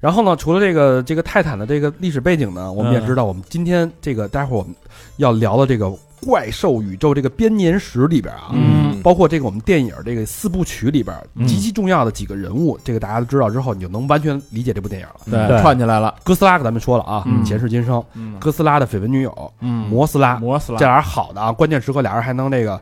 然后呢，除了这个这个泰坦的这个历史背景呢，我们也嗯知道，我们今天这个待会儿我们要聊的这个怪兽宇宙这个编年史里边啊，嗯。包括这个我们电影这个四部曲里边嗯。极其重要的几个人物，这个大家都知道之后，你就能完全理解这部电影了。对，串起来了，哥斯拉咱们说了啊，嗯。前世今生，嗯。哥斯拉的绯闻女友嗯。摩斯拉，摩斯拉。这俩好的啊，关键时刻俩人还能这个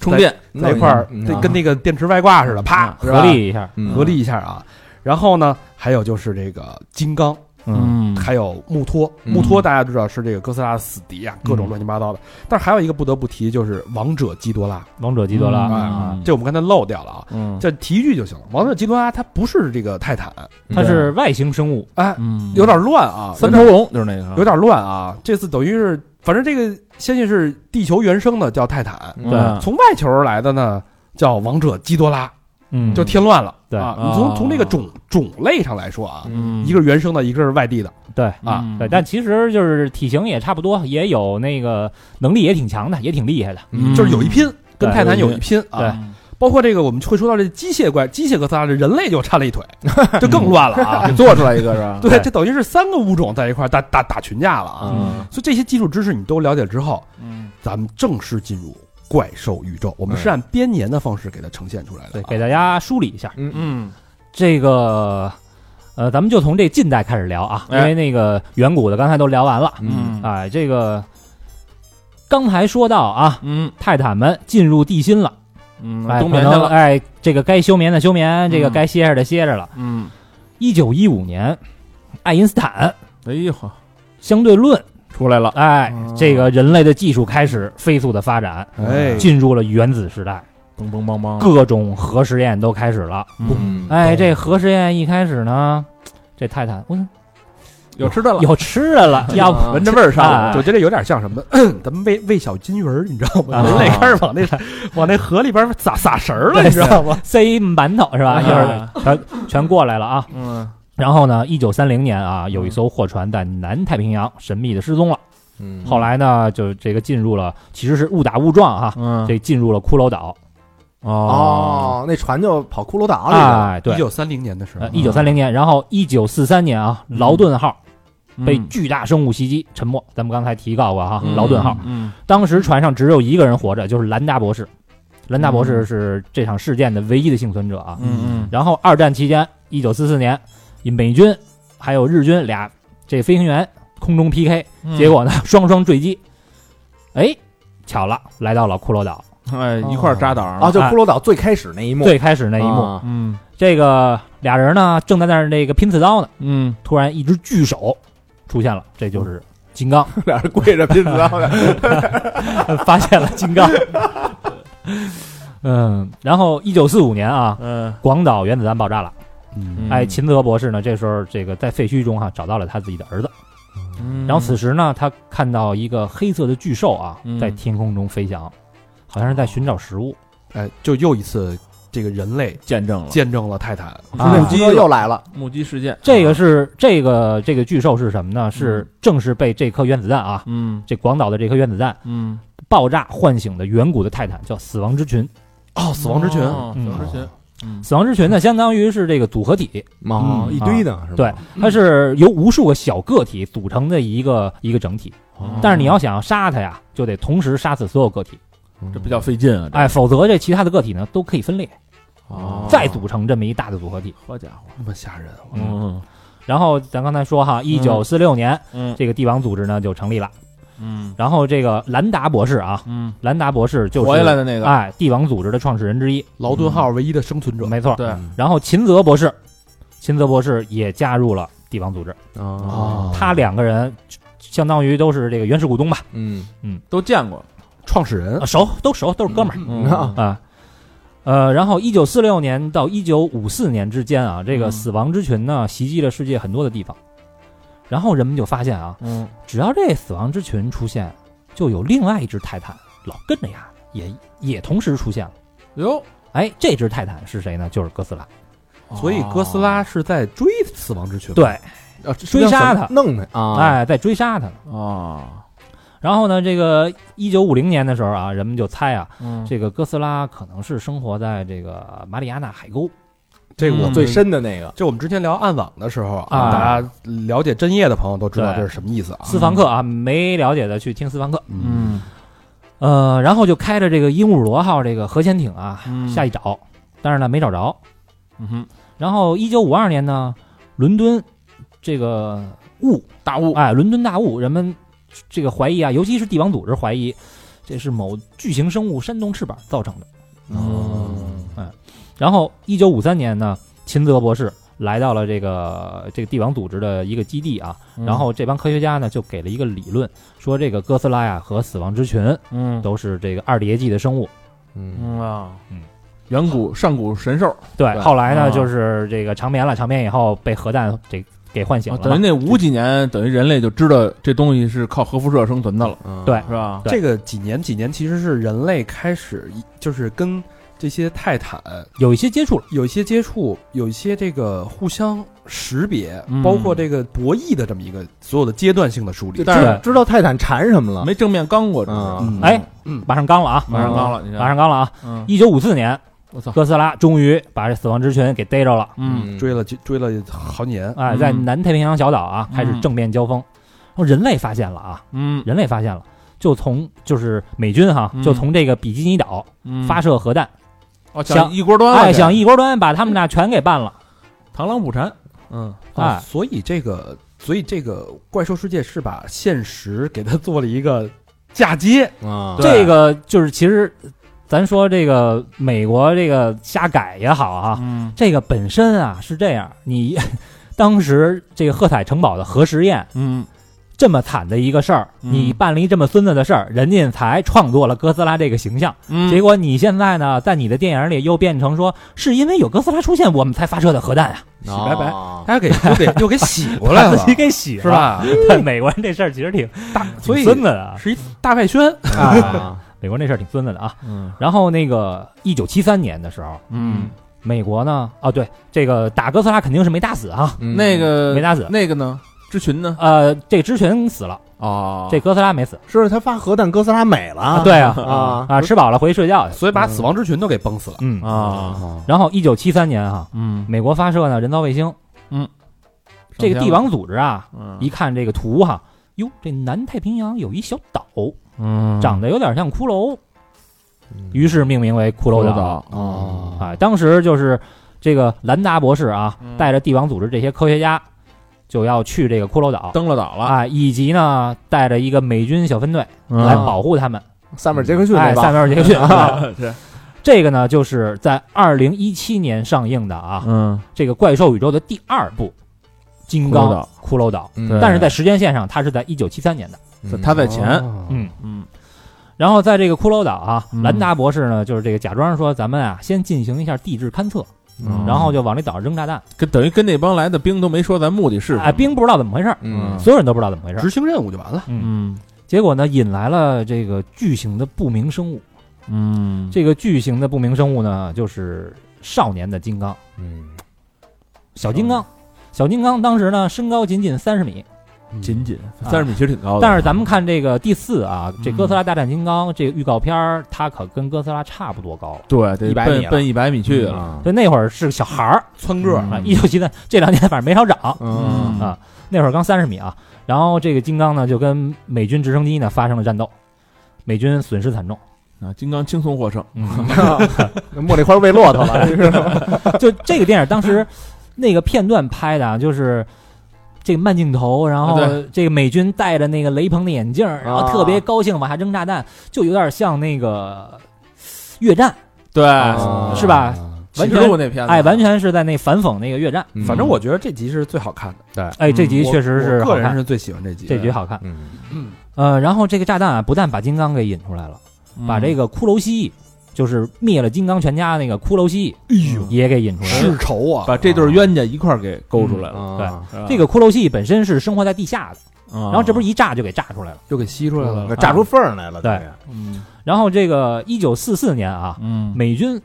充电，在一块儿，跟那个电池外挂似的，啪合力一下，嗯。合力一下啊。然后呢，还有就是这个金刚，嗯，还有穆托，嗯。穆托大家知道是这个哥斯拉的死敌啊，各种乱七八糟的。但是还有一个不得不提，就是王者基多拉，王者基多拉嗯。啊，这我们刚才漏掉了啊，嗯，这提一句就行了。王者基多拉它不是这个泰坦，它是外星生物，哎，嗯。有点乱啊，三头龙就是那个，有点乱啊。这次等于是，反正这个先进是地球原生的叫泰坦，嗯。对。嗯从外球而来的呢叫王者基多拉，嗯，就添乱了。对啊，哦你从从这个种种类上来说啊，嗯一个是原生的，一个是外地的对。啊。嗯对，但其实就是体型也差不多，也有那个能力也挺强的，也挺厉害的。嗯就是有一拼，跟泰坦有一拼对啊。包括这个我们会说到这机械怪、机械哥斯拉，这人类就差了一腿，就更乱了啊 给！做出来一个是吧？对，这等于是三个物种在一块打打打群架了啊。嗯所以这些基础知识你都了解之后，嗯咱们正式进入怪兽宇宙。我们是按编年的方式给它呈现出来的对，啊。给大家梳理一下。嗯嗯。这个，呃，咱们就从这近代开始聊啊，因哎为那个远古的刚才都聊完了，嗯。哎，这个刚才说到啊，嗯。泰坦们进入地心了，嗯，冬眠去了，哎，这个该休眠的休眠，这个嗯该歇着的歇着了。嗯，一九一五年，爱因斯坦哎呦，相对论，出来了，哎，哦这个人类的技术开始飞速的发展，哎，进入了原子时代，嘣嘣嘣嘣，各种核实验都开始了。嗯，哎，这核实验一开始呢，这泰坦，我有吃的了，有吃的了，要不闻着味儿上啊了，我觉得有点像什么，咱们喂喂小金鱼儿，你知道吗？啊。人类开始往那往那河里边撒撒食儿了，你知道吗？塞馒头是吧？啊。就是全全过来了啊。嗯然后呢，一九三零年啊，有一艘货船在南太平洋神秘的失踪了。嗯。后来呢，就这个进入了，其实是误打误撞哈，嗯，这进入了骷髅岛。哦，那船就跑骷髅岛里了，哎，对。一，九三零年的时候呃，，一九三零年，然后一九四三年啊，劳顿号被嗯巨大生物袭击沉没。咱们刚才提到过哈，嗯。劳顿号，嗯。当时船上只有一个人活着，就是兰达博士。兰达博士是这场事件的唯一的幸存者啊。嗯。然后二战期间，一九四四年，以美军还有日军俩这飞行员空中 PK，嗯，结果呢双双坠机。哎，巧了，来到了骷髅岛。哎一块儿扎岛上啊，就骷髅岛最开始那一幕，最开始那一幕，啊嗯这个俩人呢正在那儿那个拼刺刀呢，嗯，突然一只巨手出现了，这就是金刚，俩人跪着拼刺刀的，发现了金刚。嗯，然后一九四五年啊，嗯广岛原子弹爆炸了。嗯。哎，秦泽博士呢，这时候这个在废墟中哈、找到了他自己的儿子。嗯，然后此时呢，他看到一个黑色的巨兽啊嗯，在天空中飞翔，好像是在寻找食物。哎，就又一次这个人类见证了。见证了泰坦，啊。目击又来了，目击事件，这个是这个这个巨兽是什么呢？是正是被这颗原子弹啊，嗯。这广岛的这颗原子弹嗯，爆炸唤醒的远古的泰坦，叫死亡之群。哦，死亡之群，死亡之群，嗯死亡之群呢，相当于是这个组合体，啊，一堆的是吧？对，它是由无数个小个体组成的一个一个整体。但是你要想要杀它呀，就得同时杀死所有个体，这比较费劲啊，这哎，否则这其他的个体呢都可以分裂，哦再组成这么一大的组合体。好家伙，那么吓人，嗯然后咱刚才说哈，一九四六年嗯这个帝王组织呢就成立了。嗯。然后这个兰达博士啊，嗯，兰达博士就是活下来的那个，哎帝王组织的创始人之一，劳顿号唯一的生存者，没错。对，然后秦泽博士，秦泽博士也加入了帝王组织，啊，他两个人相当于都是这个原始股东吧，嗯。嗯。都见过，创始人。啊熟都熟，都是哥们儿。嗯。啊。啊。呃，然后一九四六年到一九五四年之间啊，这个嗯。死亡之群呢袭击了世界很多的地方，然后人们就发现啊，嗯只要这死亡之群出现，就有另外一只泰坦老跟着呀，也也同时出现了。哟，哎，这只泰坦是谁呢？就是哥斯拉。所以哥斯拉是在追死亡之群，，对，啊追杀他弄他啊，哎，在追杀他呢。啊，然后呢，这个一九五零年的时候啊，人们就猜啊，嗯这个哥斯拉可能是生活在这个马里亚纳海沟。这个我最深的那个，就我们之前聊暗网的时候啊大家了解真叶的朋友都知道这是什么意思啊？斯房克啊，没了解的去听斯房克。嗯呃，然后就开着这个鹦鹉螺号这个核潜艇啊嗯下去找，但是呢没找着。嗯哼，然后一九五二年呢，伦敦这个雾大雾，哎，伦敦大雾，人们这个怀疑啊，尤其是帝王组织怀疑，这是某巨型生物扇动翅膀造成的。嗯然后一九五三年呢，秦泽博士来到了这个这个帝王组织的一个基地啊，嗯。然后这帮科学家呢就给了一个理论，说这个哥斯拉呀和死亡之群嗯。都是这个二叠纪的生物。嗯。嗯。啊。嗯，远古上古神兽，对，对。后来呢啊就是这个长眠了，长眠以后被核弹这给唤醒了。等于那五几年，等于人类就知道这东西是靠核辐射生存的了，嗯对是吧？对。这个几年几年其实是人类开始一就是跟这些泰坦有一些接触了。有一些接触，有一些这个互相识别，嗯。包括这个博弈的这么一个所有的阶段性的梳理。就。但是知知道泰坦馋什么了，没正面刚过，这是哎，嗯，马上刚了啊，马上刚了，你看，马上刚了啊！嗯，一九五四年，我操，哥斯拉终于把这死亡之群给逮着了。嗯。追了追了好几年，哎，嗯。在南太平洋小岛啊，嗯。开始正面交锋。然后人类发现了啊，嗯。人类发现了，就从就是美军哈，嗯。就从这个比基尼岛嗯。发射核弹，哦，想想一锅端了，哎，想一锅端把他们俩全给办了。螳螂捕蝉，嗯。啊哎，所以这个，所以这个怪兽世界是把现实给它做了一个嫁接，啊。对。这个就是其实咱说这个美国这个瞎改也好啊，嗯。这个本身啊是这样，你 当时这个赫彩城堡的核实验嗯这么惨的一个事儿，嗯。你办了一这么孙子的事儿，人家才创作了哥斯拉这个形象。嗯，结果你现在呢，在你的电影里又变成说是因为有哥斯拉出现，我们才发射的核弹啊，洗拜拜哦大家给 又给又给洗过来了。自，己给洗是？吧？对美国人这事儿其实挺大，所以挺孙子的。啊，是一大外宣，啊。美国人这事儿挺孙子的啊。嗯。然后那个一九七三年的时候，嗯，美国呢，哦对，这个打哥斯拉肯定是没打死啊，嗯那个没打死。那个呢？之群呢？呃，这之群死了，哦，这哥斯拉没死。是他发核弹，哥斯拉美了，对啊，啊。啊，吃饱了回去睡觉去。所以把死亡之群都给崩死了。嗯，啊，然后一九七三年哈，嗯，美国发射呢人造卫星，嗯。这个帝王组织啊，嗯。一看这个图哈，哟，这南太平洋有一小岛，嗯。长得有点像骷髅，于是命名为骷髅岛。哦。啊，当时就是这个兰达博士啊，嗯。带着帝王组织这些科学家，就要去这个骷髅岛登了岛了，啊，以及呢带着一个美军小分队嗯。来保护他们。萨姆尔杰克逊哎，那帮萨缪尔杰克逊 啊，对这个呢就是在二零一七年上映的啊，嗯，这个怪兽宇宙的第二部《金刚骷髅岛。骷髅岛》，嗯。但是在时间线上它是在一九七三年的。嗯。他在前，嗯，嗯。然后在这个骷髅岛啊，嗯。兰达博士呢就是这个假装说咱们啊先进行一下地质勘测，嗯然后就往里岛上扔炸弹。跟等于跟那帮来的兵都没说咱目的是什么哎，兵不知道怎么回事儿，嗯所有人都不知道怎么回事儿。执行任务就完了。嗯，嗯结果呢引来了这个巨型的不明生物。嗯，这个巨型的不明生物呢，就是少年的金刚，嗯小金刚。小金刚当时呢身高仅仅三十米，仅仅啊。三十米其实挺高的，但是咱们看这个第四啊，这嗯。哥斯拉大战金刚这个预告片儿，它可跟哥斯拉差不多高了。对得100米奔奔一百米去了，啊。就那会儿是个小孩儿蹿个儿啊，一九七三这两年反正没少长嗯。啊，那会儿刚三十米啊。然后这个金刚呢就跟美军直升机呢发生了战斗，美军损失惨重。啊，金刚轻松获胜，嗯，茉莉花喂骆驼了，就这个电影当时那个片段拍的啊，就是这个慢镜头，然后这个美军戴着那个雷朋的眼镜，然后特别高兴往下扔炸弹，就有点像那个越战，对，啊。是吧？完全示录那片子，哎，完全是在那反讽那个越战。反正我觉得这集是最好看的，对。哎，这集确实是个人是最喜欢这集。这集好看。嗯。嗯，呃，然后这个炸弹啊，不但把金刚给引出来了，嗯。把这个骷髅蜥蜴，就是灭了金刚全家那个骷髅蜥蜴，哎呦，也给引出来了。世仇啊！把这对冤家一块儿给勾出来了，啊，是吧这个骷髅蜥蜴本身是生活在地下的，然然后这不是一炸就给炸出来了。就给吸出来了。给炸出缝儿来了，对嗯然后这个一九四四年啊，嗯美军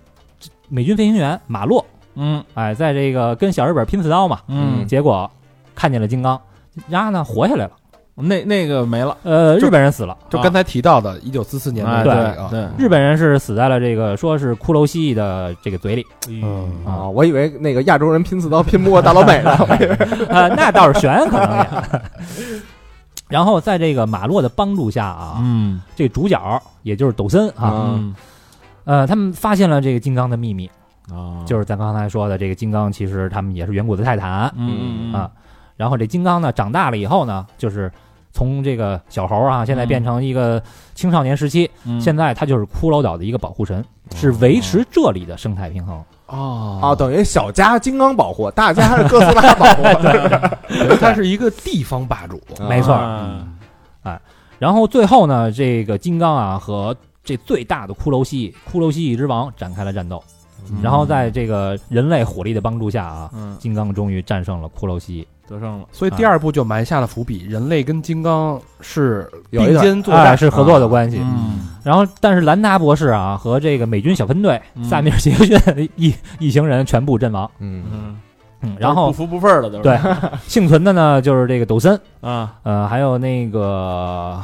美军飞行员马洛，嗯哎，在这个跟小日本拼刺刀嘛，嗯，结果看见了金刚，然后呢活下来了。那那个没了，呃，日本人死了，就刚才提到的，一九四四年哎的对。啊，对，日本人是死在了这个说是骷髅蜥蜴的这个嘴里。嗯。啊，我以为那个亚洲人拼刺刀拼不过大老美呢，啊，那倒是悬，可能也。然后在这个马洛的帮助下啊，嗯。这主角也就是抖森啊，嗯。呃，他们发现了这个金刚的秘密，啊，就是咱刚才说的这个金刚，其实他们也是远古的泰坦。嗯嗯。啊。然后这金刚呢，长大了以后呢，就是从这个小猴啊，现在变成一个青少年时期，嗯，现在他就是骷髅岛的一个保护神，是维持这里的生态平衡。哦。啊，等于小家金刚保护，大家是哥斯拉保护，等于他是一个地方霸主。没错。哎然后最后呢，这个金刚啊和这最大的骷髅蜥蜴——骷髅蜥蜴之王展开了战斗。然后在这个人类火力的帮助下啊，嗯。金刚终于战胜了骷髅蜥得胜了，所以第二部就埋下了伏笔，人类跟金刚是有一并肩作战，是合作的关系。嗯。然后，但是兰达博士啊和这个美军小分队嗯。萨米尔杰克逊一一行人全部阵亡。嗯。嗯，嗯，然后不服不忿儿的都是，对幸存的呢就是这个抖森，啊，呃，还有那个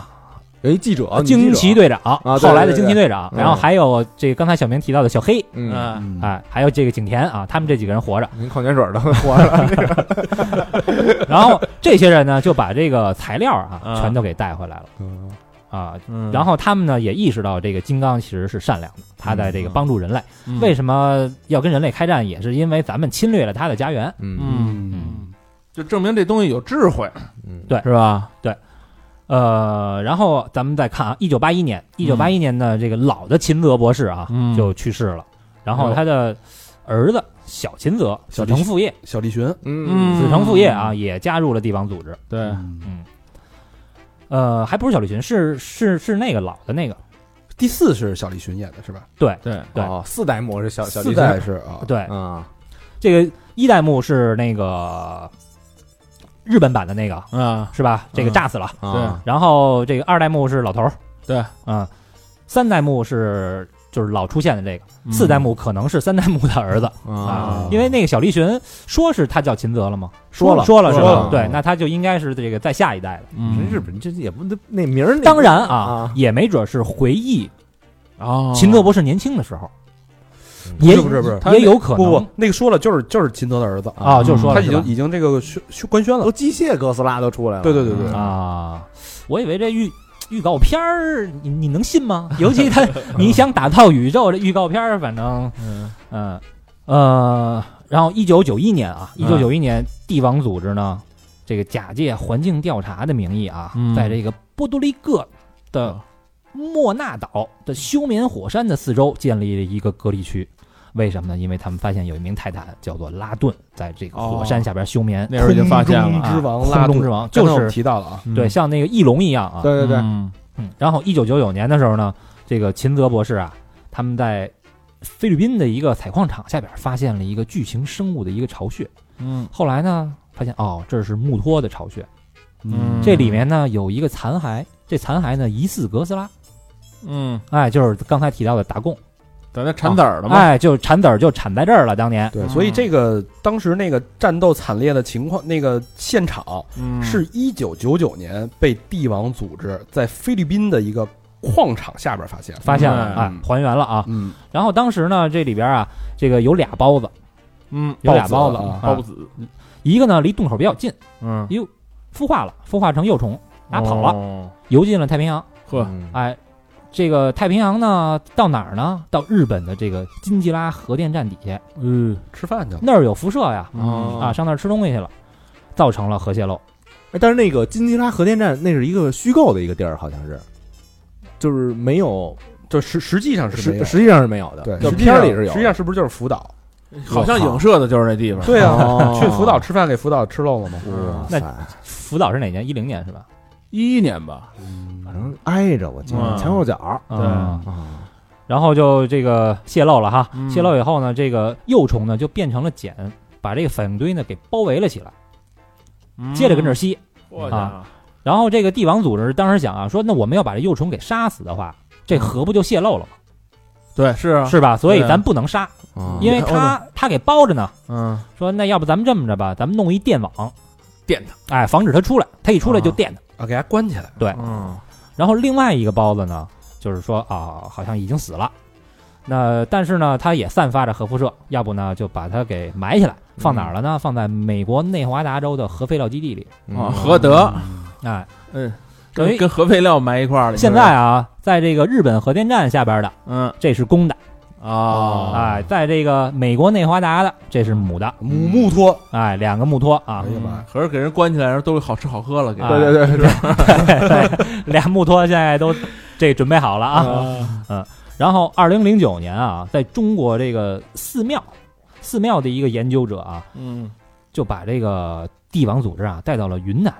有一记者，惊奇队长，啊对后来的对对惊奇队长，嗯。然后还有这个刚才小明提到的小黑，嗯，嗯。哎，还有这个景田啊，他们这几个人活着。您矿泉水都 活着，然后这些人呢就把这个材料啊啊。全都给带回来了。嗯。啊，然后他们呢也意识到这个金刚其实是善良的，他在这个嗯。帮助人类。嗯。为什么要跟人类开战？也是因为咱们侵略了他的家园。嗯。嗯。嗯，就证明这东西有智慧，嗯。对。是吧？呃，然后咱们再看啊，一九八一年，一九八一年的这个老的秦泽博士啊、嗯。就去世了，然后他的儿子小秦泽小承父业，小立群，嗯。子承父业啊也加入了帝王组织。对，嗯，呃，还不是小立群，是是是那个老的那个，第四是小栗旬演的是吧？对对，对。哦，四代目是小小四栗旬代是啊，对，啊，这个一代目是那个日本版的那个嗯，是吧？这个嗯。炸死了。对。然后这个二代目是老头儿，对，嗯，三代目是就是老出现的这个，嗯。四代目可能是三代目的儿子。啊。啊，因为那个小栗旬说是他叫秦泽了吗？说了。说了是说了？吧对，那他就应该是这个在下一代的。嗯。日本这也不那名儿，当然啊啊，也没准是回忆哦，秦泽博士年轻的时候，嗯也不是不是。也有可能。不不，那个说了就是就是秦泽的儿子，啊，就是说他了是吧已经已经这个宣宣官宣了。都，机械哥斯拉都出来了，对对对对。嗯啊，我以为这预预告片儿，你你能信吗？尤其他 你想打造宇宙这预告片儿，反正嗯。嗯呃，然后一九九一年啊，一九九一年帝王组织呢，这个假借环境调查的名义啊，嗯在这个波多黎各的莫纳岛的休眠火山的四周建立了一个隔离区。为什么呢？因为他们发现有一名泰坦叫做拉顿，在这个火山下边休眠。那时候已经发现了。之王啊。拉顿。之王就是提到了啊，对，像那个翼龙一样啊。对对对，嗯嗯，然后一九九九年的时候呢，这个秦泽博士啊，他们在菲律宾的一个采矿场下边发现了一个巨型生物的一个巢穴。嗯。后来呢，发现哦，这是木托的巢穴，嗯。这里面呢有一个残骸，这残骸呢疑似哥斯拉，嗯，哎，就是刚才提到的达贡，等那产籽儿了嘛，哎，就产籽儿就产在这儿了，当年。对，嗯。所以这个当时那个战斗惨烈的情况，那个现场嗯。是一九九九年被帝王组织在菲律宾的一个矿场下边发现的，发现了，嗯。哎，还原了啊。嗯，然后当时呢，这里边啊，这个有俩包子，嗯。有俩包子包子啊。啊包子，一个呢离洞口比较近，嗯，哟，孵化了，孵化成幼虫，拿跑了，了，游进了太平洋。呵，嗯哎，这个太平洋呢，到哪儿呢？到日本的这个金吉拉核电站底下，嗯吃饭去了，那儿有辐射呀，哦啊，上那儿吃东西去了，造成了核泄漏。哎但是那个金吉拉核电站那是一个虚构的一个地儿，好像是，就是没有，就实实际上是实实际上是没有的，对，片儿里是有，实际上是不是就是福岛？好像影射的就是那地方，对啊，哦去福岛吃饭给福岛吃漏了吗？那哇塞，福岛是哪年？一零年是吧？一一年吧，反正挨着，我记得嗯。前后脚对。啊啊，然后就这个泄露了哈，嗯。泄露以后呢，这个幼虫呢就变成了茧，把这个反应堆呢给包围了起来，接着跟这儿吸。我然后这个帝王组织当时想啊，说那我们要把这幼虫给杀死的话，这核不就泄露了吗？对，是啊，是吧？所以对。啊咱不能杀，啊因为你看它它给包着呢。嗯，说那要不咱们这么着吧，咱们弄一电网，电它，哎，防止它出来，它一出来就电它。啊，给它关起来。对，嗯。然后另外一个包子呢，就是说啊，好像已经死了。那但是呢，它也散发着核辐射，要不呢就把它给埋起来，放哪儿了呢？放在美国内华达州的核废料基地里。啊，核德，哎，嗯，等于跟跟核废料埋一块儿了。现在啊，在这个日本核电站下边的嗯。这是公的，啊，哎，在这个美国内华达的这是母的，母木托，哎，两个木托啊。哎，呀妈呀！合着给人关起来，都好吃好喝了，给。啊。对对对对，对，俩 木托现在都这准备好了啊。嗯，然后，二零零九年啊，在中国这个寺庙，寺庙的一个研究者啊，嗯，就把这个帝王组织啊带到了云南。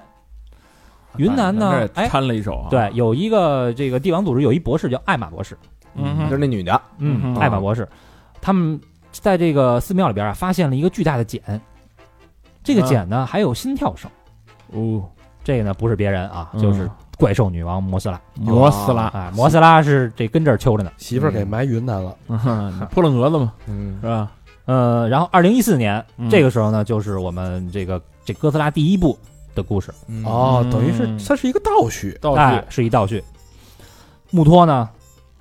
云南呢，哎，掺了一手啊，对，有一个这个帝王组织有一博士叫艾玛博士，嗯就是那女的，嗯，嗯。艾玛博士，他们在这个寺庙里边啊发现了一个巨大的茧，这个茧呢还有心跳声，哦，这个呢不是别人啊，嗯。就是怪兽女王摩斯拉。摩斯拉，哎，摩斯拉是这跟这儿揪着呢。媳妇儿给埋云南了，嗯哼。扑棱蛾子嘛，嗯。是吧？呃，然后二零一四年、嗯。这个时候呢，就是我们这个这哥斯拉第一部的故事，哦，等于是嗯。它是一个倒叙，倒叙，是一倒叙。穆托呢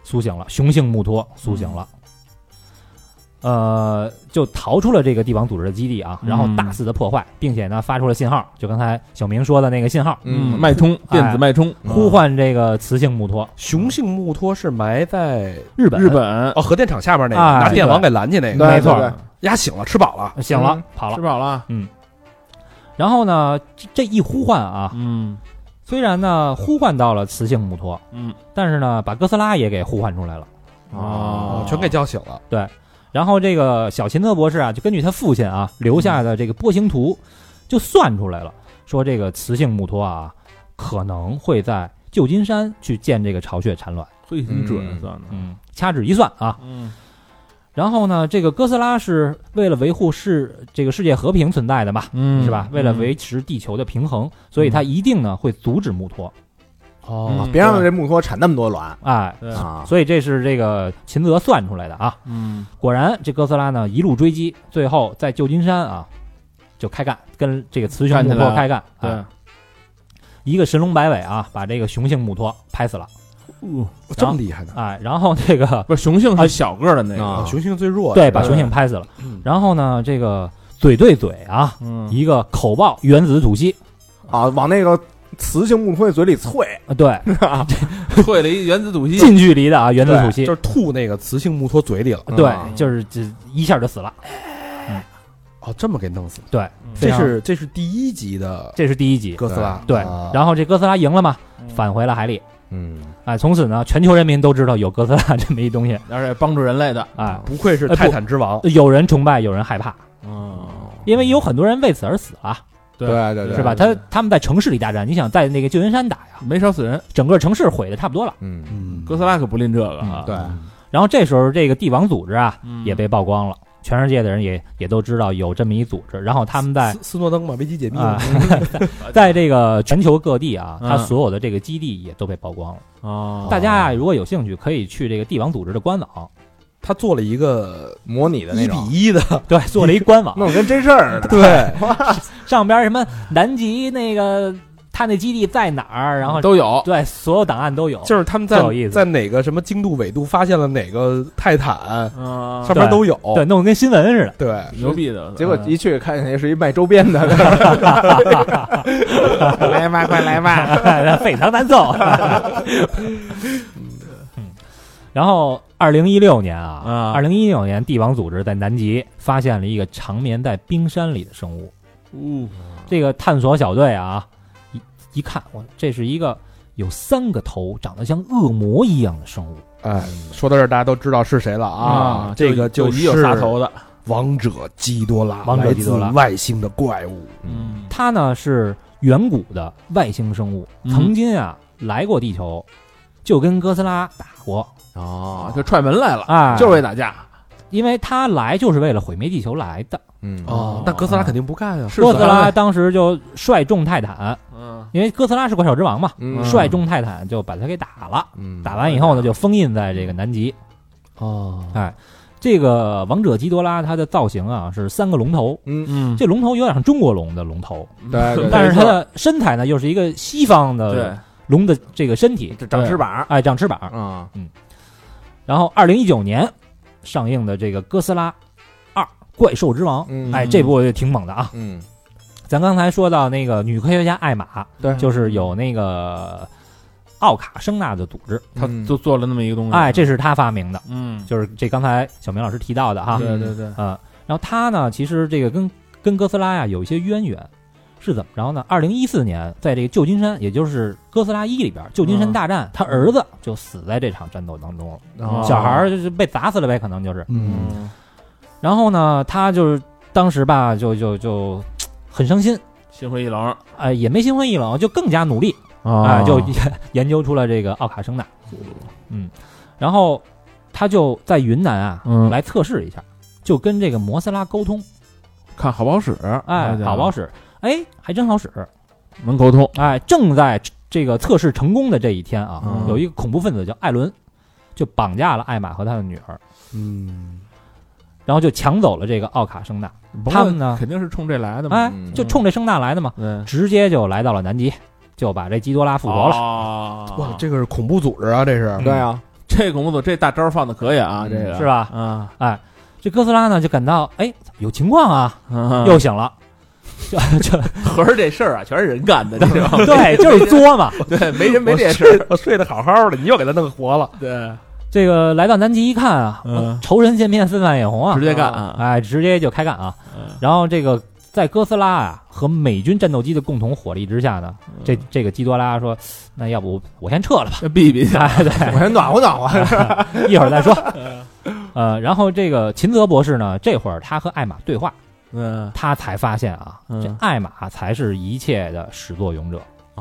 苏醒了，雄性木托苏醒了。呃，就逃出了这个帝王组织的基地啊，然后大肆的破坏，并且呢发出了信号，就刚才小明说的那个信号，嗯，脉冲电子脉冲，呼唤这个雌性木托。雄性木托是埋在日本，日本。哦核电厂下边那个，啊拿电网给拦起那个，对没错。对对丫醒了，吃饱了，醒了嗯，跑了。吃。饱了，嗯。然后呢，这这一呼唤啊，嗯虽然呢呼唤到了雌性木托，嗯但是呢把哥斯拉也给呼唤出来了。哦全给叫醒了。对然后这个小秦特博士啊，就根据他父亲啊留下的这个波形图，就算出来了，说这个雌性木托啊可能会在旧金山去建这个巢穴产卵。嘿，挺准嗯算的，嗯，掐指一算啊，嗯然后呢，这个哥斯拉是为了维护世这个世界和平存在的嘛，嗯是吧？为了维持地球的平衡，所以它一定呢会阻止木托。哦嗯别让这木托产那么多卵哎，啊！所以这是这个秦泽算出来的啊。嗯果然，这哥斯拉呢一路追击，最后在旧金山啊就开干，跟这个雌雄木托开干。对哎，一个神龙摆尾啊，把这个雄性木托拍死了。哦这么厉害呢？哎，然后那个 不是雄性是小个儿的那啊个，雄性最弱，对把雄性拍死了。嗯然后呢，这个嘴对嘴啊，嗯一个口爆原子吐息。啊，往那个雌性木托嘴里啐，啊，对，啐了一原子吐息，近距离的啊，原子吐息就，是吐那个雌性木托嘴里了。对啊，就是这一下就死了。哦，这么给弄死了。对，这是这是第一集的这是第一集。哥斯拉。对啊，然后这哥斯拉赢了嘛，嗯返回了海里。嗯，哎，从此呢，全球人民都知道有哥斯拉 这么一东西。而且帮助人类的，哎，不愧是泰坦之王。有人崇拜，有人害怕，嗯，因为有很多人为此而死了，对。对对对，是吧？他他们在城市里大战，你想在那个旧金山打呀，没少死人，整个城市毁的差不多了。嗯。嗯哥斯拉可不吝这个啊，对，然后这时候，这个帝王组织啊嗯。也被曝光了，全世界的人也也都知道有这么一组织。然后他们在斯斯诺登嘛，危机解密啊嘛。在这个全球各地啊，嗯它所有的这个基地也都被曝光了。哦，大家啊，如果有兴趣，可以去这个帝王组织的官网，他做了一个模拟的那一种，比一的，对，做了一官网，弄跟真事儿似的。对，上边什么南极那个他那基地在哪儿，然后都有，对所有档案都有，就是他们在在哪个什么经度纬度发现了哪个泰坦，嗯，上面都有。对，弄得跟新闻似的。对，牛逼的，结果一去看见是一卖周边的，来吧，快来吧，非常难受。嗯。然后，二零一六年啊，啊。二零一六年，帝王组织在南极发现了一个长眠在冰山里的生物。呜，这个探索小队啊，一一看，我这是一个有三个头、长得像恶魔一样的生物。哎，说到这儿，大家都知道是谁了啊？这个就是有仨头的，王者基多拉，王者基多拉来自外星的怪物。嗯，它呢是远古的外星生物，嗯曾经啊来过地球，就跟哥斯拉打过。哦啊，就踹门来了，哎，就是为打架，因为他来就是为了毁灭地球来的。嗯哦，那哥斯拉肯定不干啊。是哥斯拉当时就率众泰坦，嗯，因为哥斯拉是怪兽之王嘛，嗯率众泰坦就把他给打了。嗯打完以后呢，就封印在这个南极。哦，哎，这个王者基多拉它的造型啊是三个龙头，嗯，嗯，这龙头有点像中国龙的龙头，对对，但是它的身材呢又是一个西方对的，龙的这个身体，这长翅膀哎，长翅膀。啊，然后，二零一九年上映的这个《哥斯拉二：怪兽之王》，嗯哎，这部也挺猛的啊。嗯，咱刚才说到那个女科学家艾玛，对就是有那个奥卡声纳的组织，他嗯就做了那么一个东西，哎，这是他发明的，嗯，就是这刚才小明老师提到的哈，对对对，嗯，然后他呢，其实这个跟跟哥斯拉呀有一些渊源，是怎么着呢？二零一四年，在这个旧金山，也就是哥斯拉一里边，旧金山大战，他儿子就死在这场战斗当中了，哦小孩儿就是被砸死了呗，可能就是。嗯，嗯，然后呢，他就是当时吧，就就就很伤心，心灰意冷，哎、也没心灰意冷，就更加努力，啊。哎、就研 研究出了这个奥卡声纳，嗯，然后他就在云南啊、嗯。来测试一下，就跟这个摩斯拉沟通，看好不好使，哎，好不好使，使？哎，还真好使，能沟通，哎，正在这个测试成功的这一天啊，嗯。有一个恐怖分子叫艾伦，就绑架了艾玛和他的女儿，嗯，然后就抢走了这个奥卡声纳，他们呢肯定是冲这来的嘛，哎，嗯。就冲这声纳来的嘛，对，直接就来到了南极，就把这基多拉复活了。了哇，这个是恐怖组织啊，这是。对啊，这恐怖组这大招放的可以啊，这个。是吧？嗯，哎，这哥斯拉呢就感到哎有情况啊，嗯。又醒了，就就合着这事儿啊，全是人干的？对，就是作嘛。对，没人没这事儿。我睡得好好的，你又给他弄活了。对，这个来到南极一看啊，嗯仇人见面，分外眼红啊，直接干啊！哎，直接就开干啊。嗯然后这个在哥斯拉啊和美军战斗机的共同火力之下呢，这这个基多拉说，那要不我先撤了吧？这 避避去。哎，对，我先暖和暖和。一会儿再说。呃，然后这个秦泽博士呢，这会儿他和艾玛对话，嗯，他才发现啊，嗯这艾玛才是一切的始作俑者，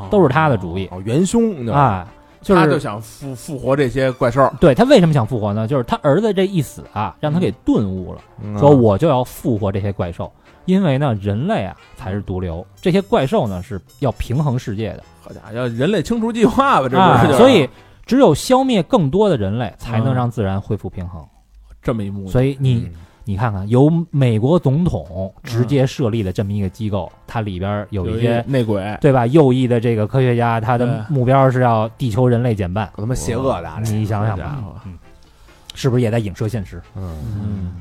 都是他的主意。哦，元凶啊，他就想复复活这些怪兽。对他为什么想复活呢？就是他儿子这一死啊，让他给顿悟了，嗯说我就要复活这些怪兽，因为呢，人类啊才是毒瘤，这些怪兽呢是要平衡世界的，好家伙，要人类清除计划吧？这不哎是就是？所以只有消灭更多的人类，才能嗯让自然恢复平衡。这么一幕，所以你嗯你看看，由美国总统直接设立的这么一个机构，它里边有有一些内鬼，对吧？右翼的这个科学家，他的目标是要地球人类减半。够他妈邪恶的啊，你想想吧，是不是也在影射现实？嗯。嗯，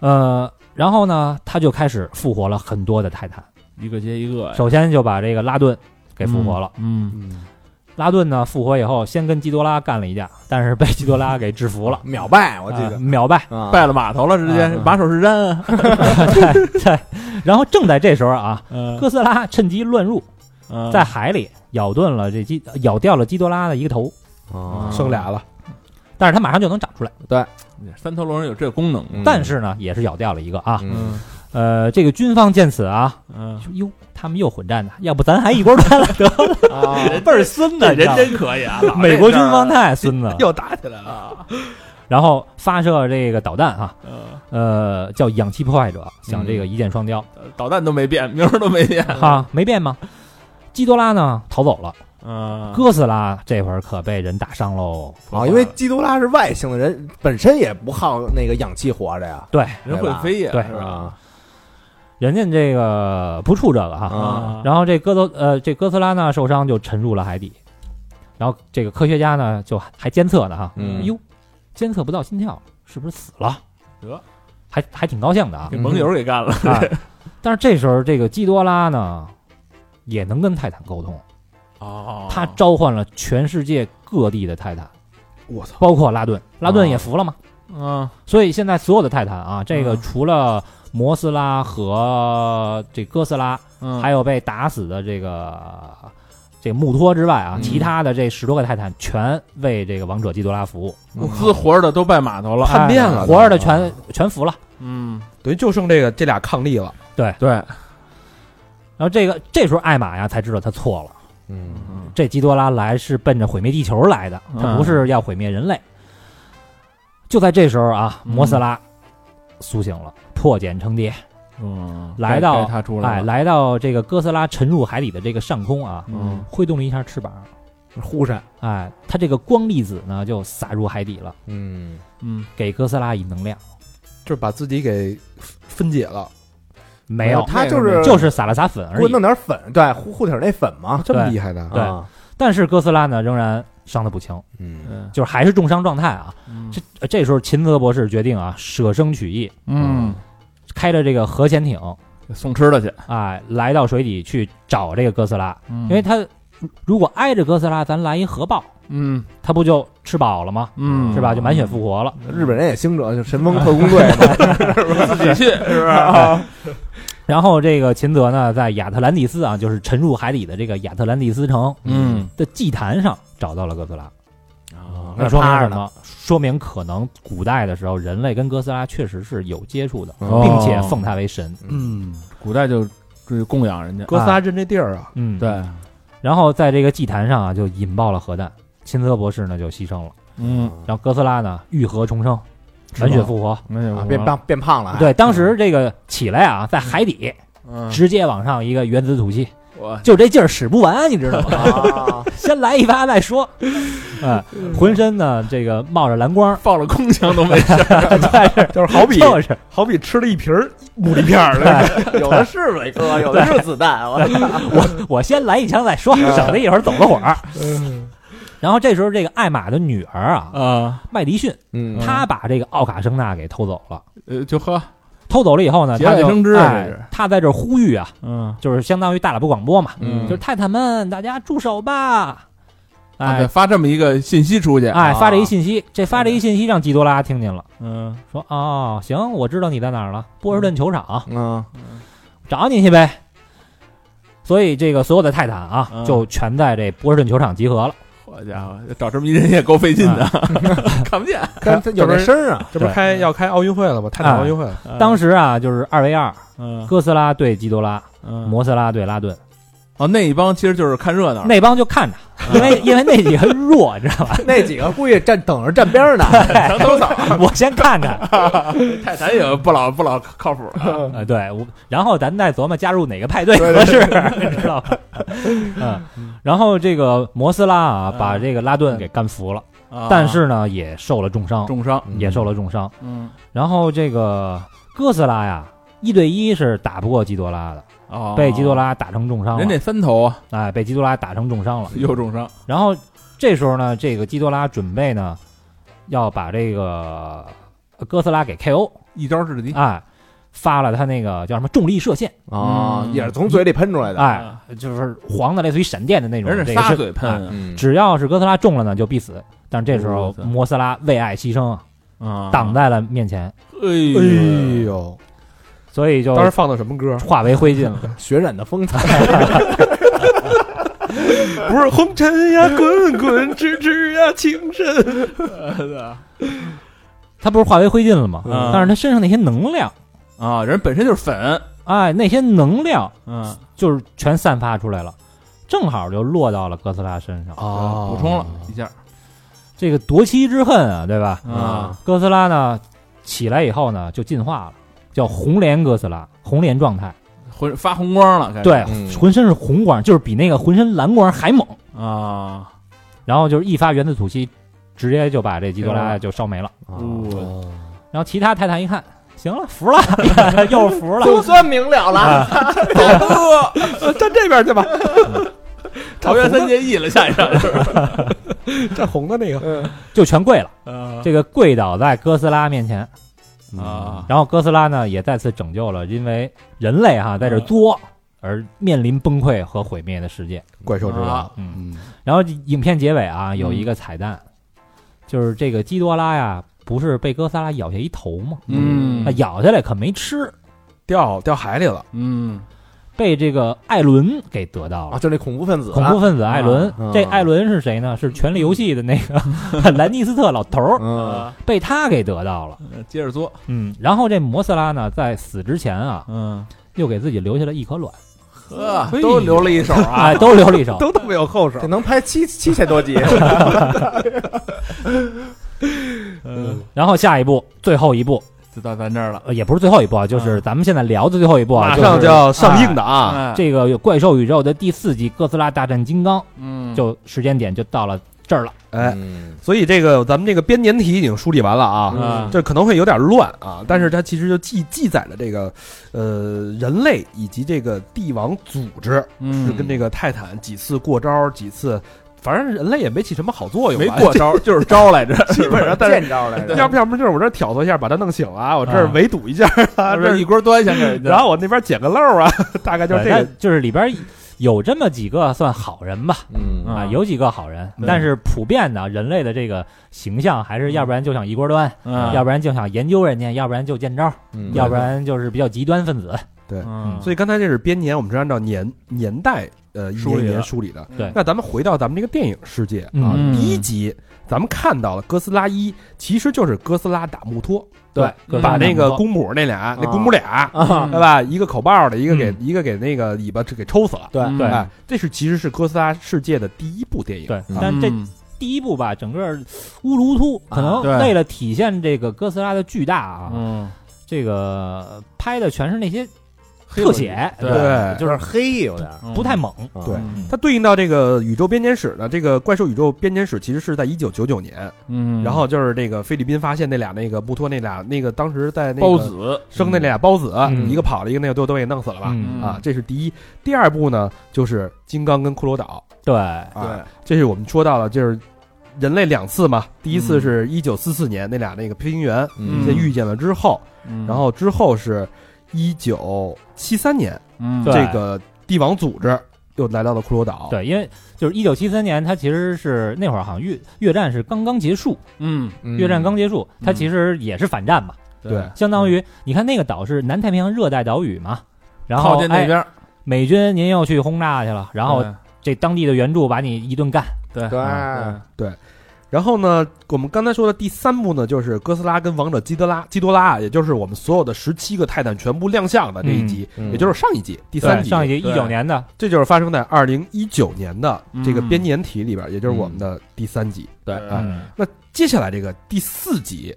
呃，然后呢，他就开始复活了很多的泰坦。一个接一个呀，首先就把这个拉顿给复活了。嗯，嗯，拉顿呢复活以后，先跟基多拉干了一架，但是被基多拉给制服了，秒败，我记啊得秒败。啊，败了码头了，直接啊马首是瞻啊。对对。然后正在这时候啊，嗯哥斯拉趁机乱入，嗯在海里咬断了这基，咬掉了基多拉的一个头，啊生俩了，但是它马上就能长出来。对三头龙人有这个功能，嗯但是呢，也是咬掉了一个啊。嗯呃，这个军方见此啊，嗯，说哟，他们又混战呢，要不咱还一锅端了 得了，啊，倍儿孙子，人真可以啊，美国军方太孙子了。又打起来了。啊，然后发射这个导弹啊，嗯。呃，叫氧气破坏者，想这个一箭双雕。导弹都没变，名儿都没变，哈，没变吗？基多拉呢逃走了，嗯，哥斯拉这会儿可被人打伤喽。啊，因为基多拉是外星的人，本身也不耗那个氧气活着呀，对，人会飞呀，对。是吧？啊人家这个不怵这个哈。啊。然后这哥德呃，这哥斯拉呢受伤就沉入了海底，然后这个科学家呢就还监测呢哈，嗯。哎呦，监测不到心跳，是不是死了？得，还还挺高兴的啊。给。盟友给干了，啊但是这时候这个基多拉呢也能跟泰坦沟通，哦。他召唤了全世界各地的泰坦，我操！包括拉顿，拉顿也服了嘛。嗯所以现在所有的泰坦啊，这个嗯除了摩斯拉和这哥斯拉，嗯，还有被打死的这个这个穆托之外啊，嗯。其他的这十多个泰坦全为这个王者基多拉服务，滋活着的都拜码头了，叛变了哎活着的全全服了。嗯，等于就剩这个这俩抗力了。对。对，然后这个这时候艾玛呀才知道他错了，嗯。这基多拉来是奔着毁灭地球来的，他嗯不是要毁灭人类。就在这时候啊，嗯。摩斯拉苏醒了，破茧成蝶，嗯，来到该该他出来哎，来到这个哥斯拉沉入海底的这个上空啊，嗯挥动了一下翅膀，忽闪，哎，它这个光粒子呢就洒入海底了，嗯嗯，给哥斯拉以能量。就是把自己给分解了，没有，他就是就是撒了撒粉而已。弄点粉，对，护护体那粉嘛，这么厉害的，对啊但是哥斯拉呢仍然伤得不轻，嗯嗯就是还是重伤状态啊。嗯这这时候秦泽博士决定啊舍生取义，嗯，开着这个核潜艇，送吃的去，哎，来到水底去找这个哥斯拉，因因为他如果挨着哥斯拉，咱来一核爆，嗯他不就吃饱了吗？嗯是吧？就满血复活了。日本人也兴者，就神风特工队嘛，自己去是不是啊？然后这个秦泽呢，在亚特兰蒂斯啊，就是沉入海底的这个亚特兰蒂斯城嗯的祭坛上找到了哥斯拉。啊那说明什么？说明可能古代的时候，人类跟哥斯拉确实是有接触的，哦并且奉他为神。嗯，古代就这供养人家，哥斯拉认这地儿啊，嗯，。对，然后在这个祭坛上啊，就引爆了核弹，秦泽博士呢就牺牲了。嗯，然后哥斯拉呢浴河重生，满血复活。没有啊变胖变胖了，对，当时这个起来啊，在海底嗯，直接往上一个原子吐气，我就这劲儿使不完，你知道吗？啊，先来一发再说。哎，浑身呢这个冒着蓝光，放了空枪都没事，就是好比就是。好比吃了一瓶儿牡蛎片儿，有的是伟哥，有的是子弹，我。我我先来一枪再说，省得一会儿走了火儿。然后这时候，这个艾玛的女儿啊，啊，麦迪逊，嗯。她把这个奥卡声纳给偷走了。呃，就喝，偷走了以后呢，他就他在这呼吁啊，嗯，就是相当于大喇叭广播嘛，嗯。就是泰坦们，大家住手吧！啊，对，哎发这么一个信息出去，哎，啊。发这一信息，这发这一信息让基多拉听见了，嗯，说哦，行，我知道你在哪儿了，波士顿球场，嗯。找你去呗。所以这个所有的泰坦啊，嗯。就全在这波士顿球场集合了。好家伙，找这么一人也够费劲的，看不见，但它有这声儿啊，这不是开要开奥运会了吗？泰坦奥运会了，当时啊，就是二 v 二，嗯。哥斯拉对基多拉，嗯，摩斯拉对拉顿，哦，那一帮其实就是看热闹，那帮就看着，因为因为那几个弱，你知道吧？那几个故意站等着站边儿呢，我先看看，泰坦也不老不老靠谱，呃，对，我然后咱再琢磨加入哪个派对合适，你知道吧？嗯，然后这个摩斯拉啊，嗯把这个拉顿给干服了，啊但是呢，也受了重伤，重伤，也受了重伤。嗯，然后这个哥斯拉呀，一对一是打不过基多拉的，哦，被基多拉打成重伤了，人这三头啊，哎，被基多拉打成重伤了。又重伤，然后这时候呢，这个基多拉准备呢，要把这个哥斯拉给 KO，一招制敌，哎，发了他那个叫什么重力射线，啊，嗯。也是从嘴里喷出来的，哎，就是黄的，类似于闪电的那种。人这仨这个是哎嘴喷只要是哥斯拉中了呢，就必死。但是这时候摩斯拉为爱牺牲啊，啊，挡在了面前，哎呦，所以就当时放的什么歌？化为灰烬了。血染的风采，不是红尘呀，滚滚，痴痴呀，情深。他不是化为灰烬了吗？嗯但是他身上那些能量，啊，人本身就是粉，哎，那些能量嗯，就是全散发出来了，正好就落到了哥斯拉身上。啊补充了一下这个夺妻之恨啊，对吧？啊，哥斯拉呢起来以后呢，就进化了，叫红莲哥斯拉，红莲状态。浑发红光了，对，嗯浑身是红光，就是比那个浑身蓝光还猛。啊，然后就是一发原子吐息，直接就把这基多拉就烧没了。哦然后其他泰坦一看，行了，服了，又服了。总算明了了，站这边去吧，桃园三结义了，下一场就是站红的那个。就全跪了，啊这个跪倒在哥斯拉面前。啊，然后哥斯拉呢也再次拯救了因为人类哈在这作而面临崩溃和毁灭的世界。怪兽之王啊，嗯，嗯，然后影片结尾啊有一个彩蛋，就是这个基多拉呀不是被哥斯拉咬下一头吗？嗯。那咬下来可没吃，掉掉海里了。嗯被这个艾伦给得到了。啊，。就那恐怖分子啊，恐怖分子艾伦，啊这艾伦是谁呢？是《权力游戏》的那个兰尼斯特老头儿，嗯，啊，被他给得到了。接着作，嗯，然后这摩斯拉呢，在死之前啊，嗯，又给自己留下了一颗卵，呵，都留了一手啊，哎，都留了一手。都特别有后手。这。能拍七七千多集，嗯，然后下一步，最后一步，就到咱这儿了，呃，也不是最后一步啊，就是咱们现在聊的最后一步啊，马上就要上映的啊！哎，这个怪兽宇宙的第四季《哥斯拉大战金刚》，嗯，就时间点就到了这儿了。哎，嗯。所以这个咱们这个编年体已经梳理完了啊，嗯。这可能会有点乱啊，但是它其实就记记载了这个呃人类以及这个帝王组织嗯。是跟这个泰坦几次过招，几次，反正人类也没起什么好作用，没过招，就是招来着，基本上，见招来着，要不要不就是我这儿挑唆一下把他弄醒了啊，我这儿啊围堵一下啊，这一锅端下去，然后我那边捡个漏啊，大概就是这个。就是里边有这么几个算好人吧，嗯啊，啊有几个好人，但是普遍的人类的这个形象还是要不然就想一锅端，嗯，要不然就想研究人家，要不然就见招，嗯要不然就是比较极端分子。对，所以刚才这是编年，我们是按照年年代呃一年一年梳理的。对那咱们回到咱们这个电影世界啊，嗯第一集咱们看到了哥斯拉一，其实就是哥斯拉打穆托，对把那个嗯公母那俩那公母俩。啊，对吧？一个口爆的，一个给嗯一个给那个尾巴给抽死了。对对哎，这是其实是哥斯拉世界的第一部电影。对啊，但这嗯第一部吧，整个乌鲁突，可能为了体现这个哥斯拉的巨大啊，嗯，这个拍的全是那些黑特写，对对就是黑有点，不太猛。对嗯它对应到这个宇宙编年史呢，这个怪兽宇宙编年史其实是在一九九九年，嗯，然后就是这个菲律宾发现那俩那个穆托那俩那个当时在那个包子生的那俩孢子，嗯一个跑了，一个那个都都给弄死了吧？嗯啊，这是第一。第二部呢，就是金刚跟骷髅岛。对，对，这是我们说到了，就是人类两次嘛，第一次是一九四四年那俩那个飞行员嗯先遇见了之后，嗯然后之后是一九七三年，嗯这个帝王组织又来到了骷髅岛。对，因为就是一九七三年，它其实是那会儿好像越越战是刚刚结束，嗯。嗯。越战刚结束，它其实也是反战嘛，对。相当于你看那个岛是南太平洋热带岛屿嘛，然后哎靠近那边，美军您又去轰炸去了，然后这当地的援助把你一顿干，对。对。对然后呢，我们刚才说的第三部呢，就是哥斯拉跟王者基德拉基多拉，也就是我们所有的十七个泰坦全部亮相的这一集，嗯也就是上一集第三集。上一集对。一九年的，这就是发生在二零一九年的这个嗯编年体里边，也就是我们的第三集。对啊嗯那接下来这个第四集，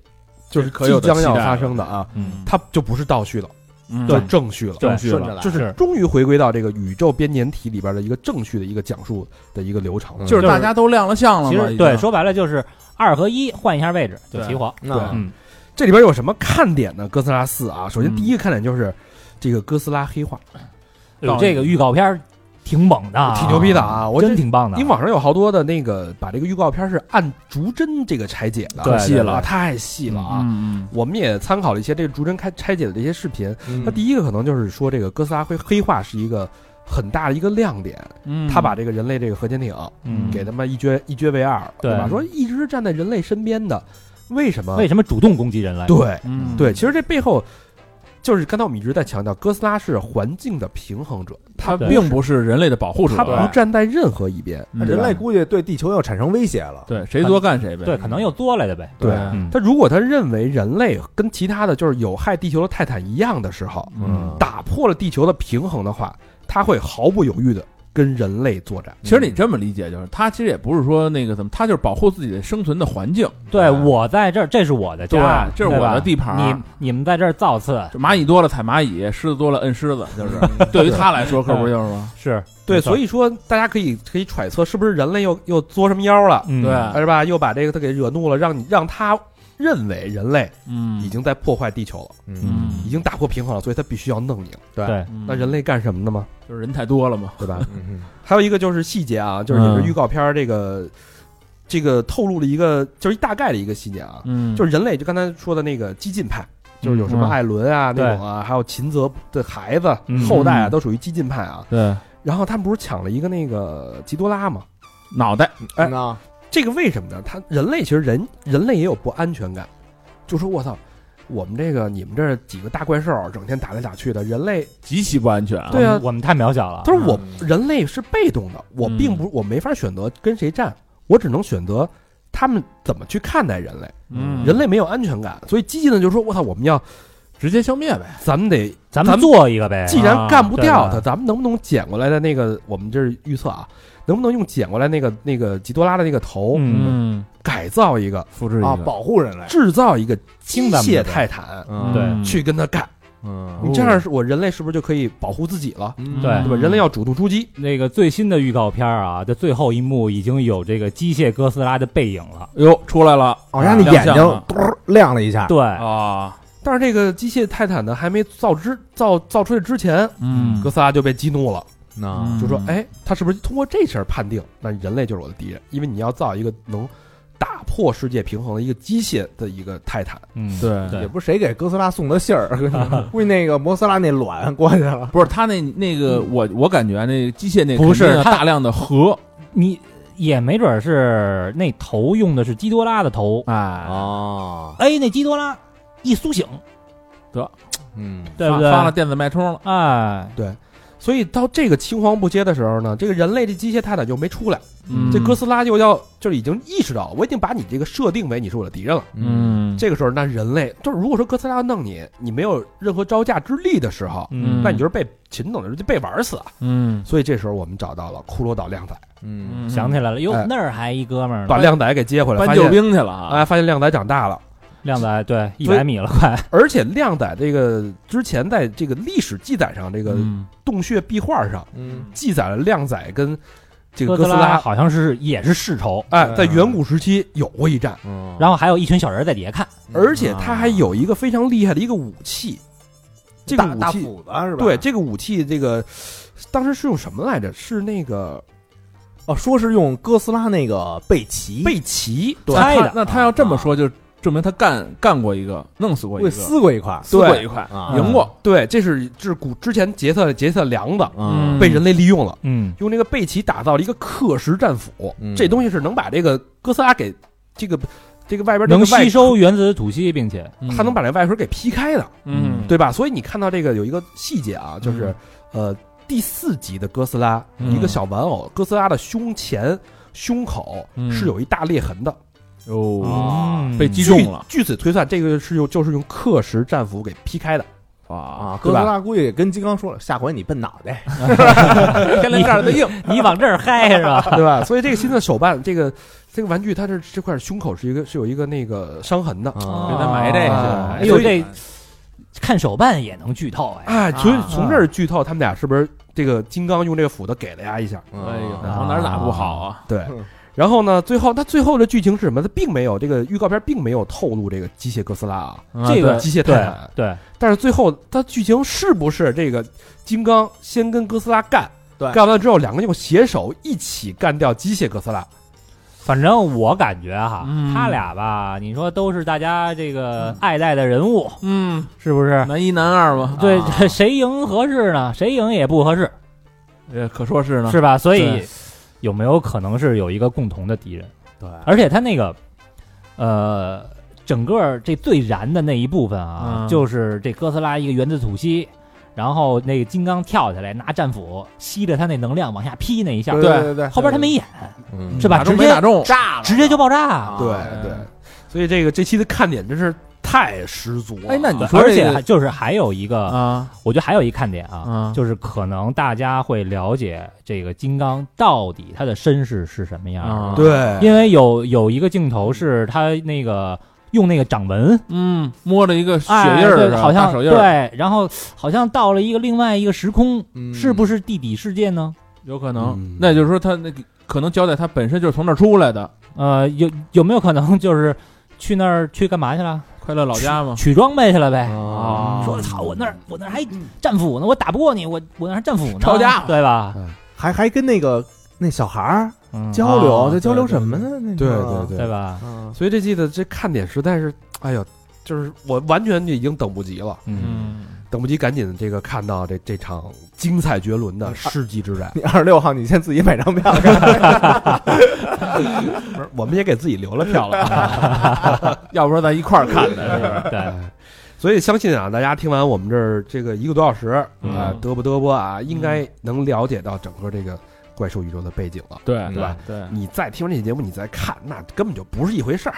就是即将要发生的啊，嗯，它就不是倒叙了，嗯叫正序了。正序了。就是终于回归到这个宇宙编年体里边的一个正序的一个讲述的一个流程就是大家都亮了相了嘛，对，说白了就是二和一换一下位置就齐活，对。嗯，这里边有什么看点呢？哥斯拉四啊，首先嗯。第一个看点就是这个哥斯拉黑化，有这个预告片儿挺猛的，挺牛逼的啊！我这真挺棒的因为。网上有好多的那个把这个预告片是按逐帧这个拆解的，对细了，太细了啊！嗯我们也参考了一些这个逐帧开拆解的这些视频。嗯那第一个可能就是说这个哥斯拉黑黑化是一个很大的一个亮点，嗯，他把这个人类这个核潜艇嗯，给他们一撅一撅为二，对吧？说一直是站在人类身边的，为什么？为什么主动攻击人类？对嗯对，其实这背后就是刚才我们一直在强调，哥斯拉是环境的平衡者，对他并不是人类的保护者，他不站在任何一边。嗯人类估计对地球要产生威胁了。对谁作干谁呗，对，可能又作来的呗。对嗯，他如果他认为人类跟其他的就是有害地球的泰坦一样的时候，嗯打破了地球的平衡的话，他会毫不犹豫的跟人类作战。其实你这么理解，就是他其实也不是说那个怎么，他就是保护自己的生存的环境。对我在这儿，这是我的家，这是我的地盘儿你你们在这儿造次，蚂蚁多了踩蚂蚁，狮子多了摁狮子，就是 对于他来说，可不就是吗？是对，所以以说大家可以可以揣测，是不是人类又又作什么妖了，嗯对是吧？又把这个他给惹怒了，让你让他认为人类嗯。已经在破坏地球了，嗯。已经打破平衡了，所以他必须要弄你了。对。对，那人类干什么的吗？就是人太多了嘛。对吧？嗯。还有一个就是细节啊，就是也是嗯。预告片儿这个、这个透露了一个就是一大概的一个细节啊，嗯。就是人类就刚才说的那个激进派，就是有什么嗯。艾伦啊、对。那种啊，还有秦泽的孩子、嗯。后代啊，嗯都属于激进派啊。对。然后他们不是抢了一个那个吉多拉吗？脑袋，哎那这个为什么呢？他人类其实人人类也有不安全感，就说我操。我们这个你们这几个大怪兽整天打来打去的，人类极其不安全啊。对啊我们我们太渺小了。他说我嗯人类是被动的，我并不我没法选择跟谁战，我只能选择他们怎么去看待人类。嗯，人类没有安全感，所以激进的就说：“我操，我们要直接消灭呗。咱们得，咱们做一个呗。既然干不掉他，咱们能不能捡过来的那个？我们这是预测啊，能不能用捡过来那个那个吉多拉的那个头，嗯，嗯，改造一个，啊，复制一个，保护人类。制造一个机械听咱们的呗泰坦，嗯对去跟他干？嗯你这样是我人类是不是就可以保护自己了？嗯对对吧？人类要主动出击，那个最新的预告片啊的最后一幕已经有这个机械哥斯拉的背影了。哟，出来了好像你眼睛嘟亮了一下。对，啊，但是这个机械泰坦呢还没造之造造出来之前，嗯哥斯拉就被激怒了。那嗯就说，哎，他是不是通过这事儿判定，那人类就是我的敌人？因为你要造一个能打破世界平衡的一个机械的一个泰坦。嗯，对对也不是谁给哥斯拉送的信儿，估计那个摩斯拉那卵过去了。不是他那那个，我我感觉那机械那不是大量的核，你也没准是那头用的是基多拉的头，哎，哦，哎，那基多拉一苏醒，得嗯，对不对？发发了电子脉冲了，哎，对所以到这个青黄不接的时候呢，这个人类的机械泰坦就没出来，嗯这哥斯拉就要就是已经意识到，我已经把你这个设定为你是我的敌人了。嗯，这个时候，那人类就是如果说哥斯拉要弄你，你没有任何招架之力的时候，嗯那你就是被秦等的就被玩死啊。嗯所以这时候我们找到了骷髅岛靓仔，嗯，想起来了，哟哎，那儿还一哥们儿呢，把靓仔给接回来，搬救兵去了啊，哎，发现靓仔长大了。靓仔对一百米了，快，而且靓仔这个之前在这个历史记载上，这个嗯。洞穴壁画上嗯，记载了靓仔跟这个哥斯拉，好像是也是世仇，哎，在嗯远古时期有过一战，嗯。然后还有一群小人在底下看，而且他还有一个非常厉害的一个武器，这个大大武器斧子是吧？对这个武器，这个当时是用什么来着？是那个哦，说是用哥斯拉那个贝奇贝奇，那猜的那他要这么说，就证明他干干过一个，弄死过一个，撕过一块。撕过一块，啊赢过。对，这是这是古之前杰特杰特梁子。嗯。被人类利用了，嗯。用那个贝奇打造了一个克什战斧，嗯。这东西是能把这个哥斯拉给这个这个外边能吸收原子吐息，并且。它能把这外壳给劈开的，嗯，对吧？所以你看到这个有一个细节啊，就是呃第四集的哥斯拉嗯。一个小玩偶，哥斯拉的胸前胸口嗯。是有一大裂痕的，哦，嗯被击中了据据此推算，这个是用就是用氪石战斧给劈开的。啊！啊，对吧哥斯拉估计也跟金刚说了，下回你笨脑袋。天灵盖的硬，你往这儿嗨是吧？对吧？所以这个新的手办，这个这个玩具，它这这块胸口是一个是有一个那个伤痕的。啊给他埋这啊个，哎呦，这看手办也能剧透哎！哎，所以啊从这儿剧透，他们俩是不是这个金刚用这个斧子给了呀一下？嗯哎呦，哪儿打不好啊？对嗯。然后呢，最后他最后的剧情是什么？他并没有这个预告片并没有透露这个机械哥斯拉啊，这个机械泰对坦。对，但是最后他剧情是不是这个金刚先跟哥斯拉干，对干完了之后两个人又携手一起干掉机械哥斯拉？反正我感觉哈，嗯他俩吧，你说都是大家这个爱戴的人物，嗯，是不是？男一男二嘛，对，啊谁赢合适呢？谁赢也不合适，呃可说是呢。是吧？所以对有没有可能是有一个共同的敌人？对，而且他那个，呃，整个这最燃的那一部分啊，嗯。就是这哥斯拉一个原子吐息，然后那个金刚跳下来拿战斧吸着他那能量往下劈那一下，对对对，后边他没演，嗯。是吧？打中直接没打中，炸了，直接就爆炸。啊。对。对，所以这个这期的看点真是太十足了。哎那你说而且就是还有一个，啊我觉得还有一看点啊，啊，就是可能大家会了解这个金刚到底他的身世是什么样的，啊对，因为有有一个镜头是他那个用那个掌纹。嗯，摸了一个血哎，印儿好像手印儿，对，然后好像到了一个另外一个时空，嗯是不是地底世界呢？有可能嗯。那就是说他那个可能交代他本身就是从那儿出来的，呃，有有没有可能就是去那儿去干嘛去了？快乐老家吗。取装备去了呗？哦？说操，我那儿我那儿还战斧呢，我打不过你，我我那儿还战斧呢，抄家。对吧？还还跟那个那小孩儿嗯。交流，啊这交流什么呢？那对对对。吧？啊所以这季的这看点实在是，哎呦，就是我完全就已经等不及了，嗯，嗯，等不及赶紧这个看到这这场精彩绝伦的世纪之战。你二十六号，你先自己买张票看。不是，我们也给自己留了票了。要不说咱一块儿看的，是吧？对，所以相信啊，大家听完我们这儿这个一个多小时啊嗯，嘚啵嘚啵啊，应该能了解到整个这个怪兽宇宙的背景了。对对吧？对，你再听完这期节目，你再看，那根本就不是一回事儿。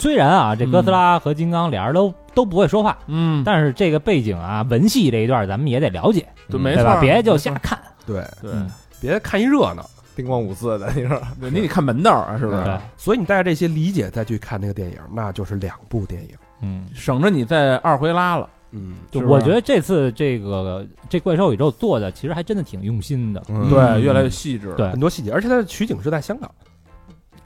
虽然啊，这哥斯拉和金刚俩人都都不会说话，嗯，但是这个背景啊，文戏这一段咱们也得了解，对，没错吧？，别就瞎看，对，对嗯别看一热闹。叮咣五四的，你说，你得看门道啊，是不对是？，所以你带着这些理解再去看那个电影，那就是两部电影。嗯。省着你再二回拉了。嗯，就我觉得这次这个这怪兽宇宙做的其实还真的挺用心的，嗯对，越来越细致了。对很多细节，而且它的取景是在香港，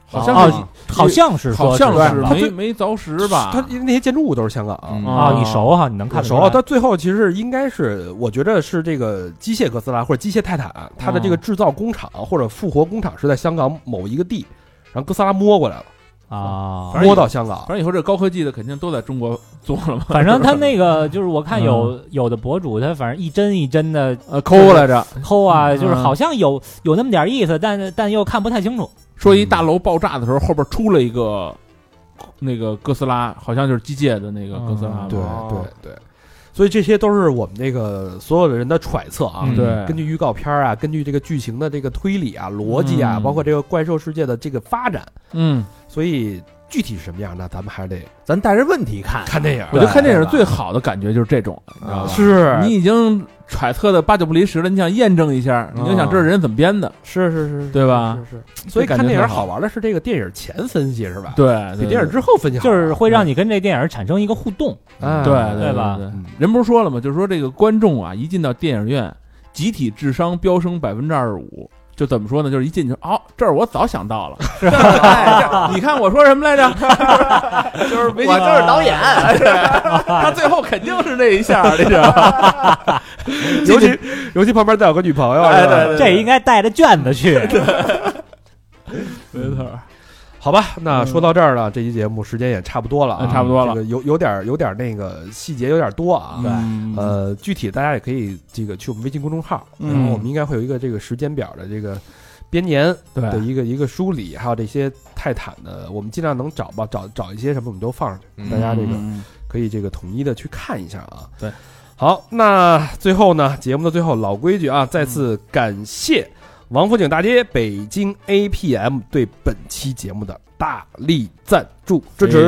好像是哦好像是说好像是是吧没没凿实吧？它那些建筑物都是香港嗯啊。啊，你熟哈，你能看熟啊，它最后其实应该是，我觉得是这个机械哥斯拉或者机械泰坦，它的这个制造工厂或者复活工厂是在香港某一个地，然后哥斯拉摸过来了，啊摸到香港反，正以后这高科技的肯定都在中国做了嘛。反正他那 个就是我看嗯有有的博主他反正一帧一帧的呃抠来着，抠啊，嗯就是好像有有那么点意思，但但又看不太清楚。说一大楼爆炸的时候，后边出了一个那个哥斯拉，好像就是机械的那个哥斯拉吧。对哦对对，所以这些都是我们这个所有的人的揣测啊。嗯对，根据预告片啊，根据这个剧情的这个推理啊、逻辑啊，嗯包括这个怪兽世界的这个发展，嗯，所以具体是什么样，那咱们还是得咱带着问题看，看电影。我觉得看电影最好的感觉就是这种，你知道吧？是你已经揣测的八九不离十了，你想验证一下，你就想知道人怎么编的，是是是，对吧？是是，所以看电影好玩的是这个电影前分析是吧？，对，对比电影之后分析好就是会让你跟这电影产生一个互动。哎对对吧人不是说了吗？就是说这个观众啊，一进到电影院，集体智商飙升百分之二十五。就怎么说呢？就是一进去，哦，这儿我早想到了，是吧？哎你看我说什么来着？就是没我就是导演，他最后肯定是那一下，你知道吧？尤其尤其旁边再有个女朋友，哎是吧对对这应该带着卷子去。没错，好吧，那说到这儿呢，这期节目时间也差不多了啊，嗯差不多了。这个有有点有点那个细节有点多啊。嗯。呃，具体大家也可以这个去我们微信公众号，嗯。然后我们应该会有一个这个时间表的这个编年对。的一个一个梳理，还有这些泰坦的，我们尽量能找吧，找找一些什么我们都放上去，嗯大家这个嗯可以这个统一的去看一下啊。对，好，那最后呢，节目的最后老规矩啊，再次感谢王府井大街北京 APM 对本期节目的大力赞助支持，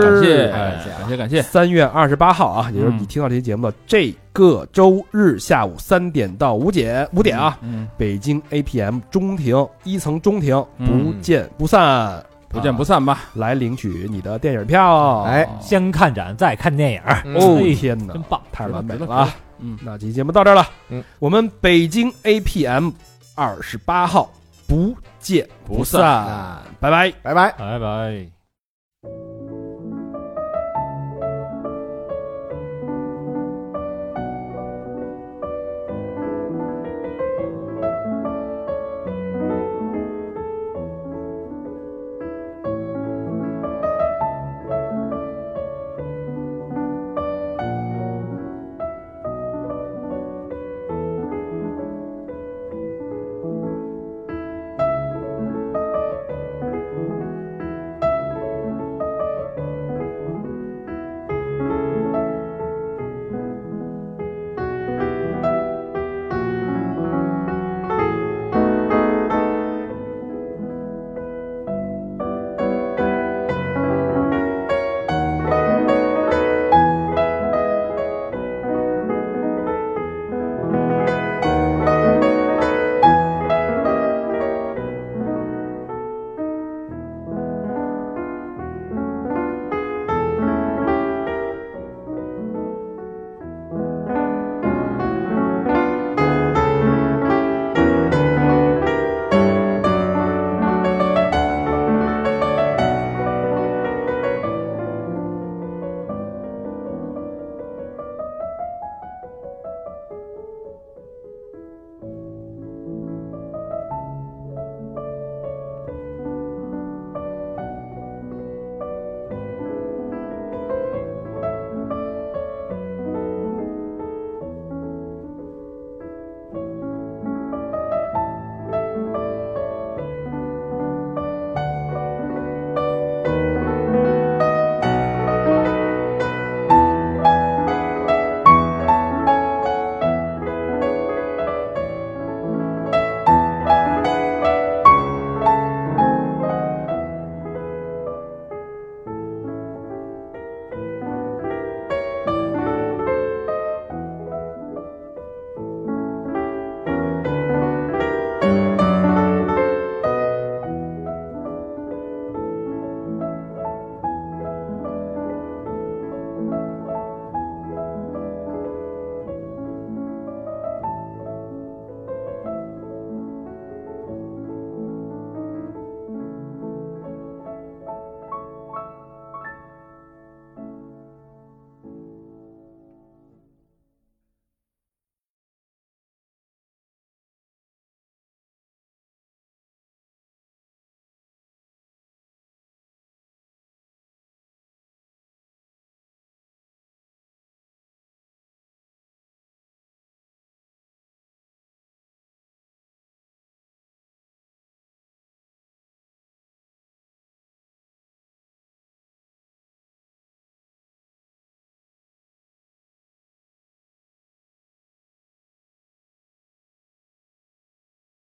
感谢感谢，哎感谢感谢，三月二十八号啊，也就是你嗯听到这期节目的这个周日下午三点到五点五点啊，嗯，北京 APM 中庭一层中庭不嗯见不散，不见不散吧，啊来领取你的电影票。哎先看展再看电影，哦哎天哪真，棒！太完美了啊！嗯，那这期节目到这儿了，嗯，我们北京 APM 二十八号不见不不散，拜拜。拜拜。拜拜。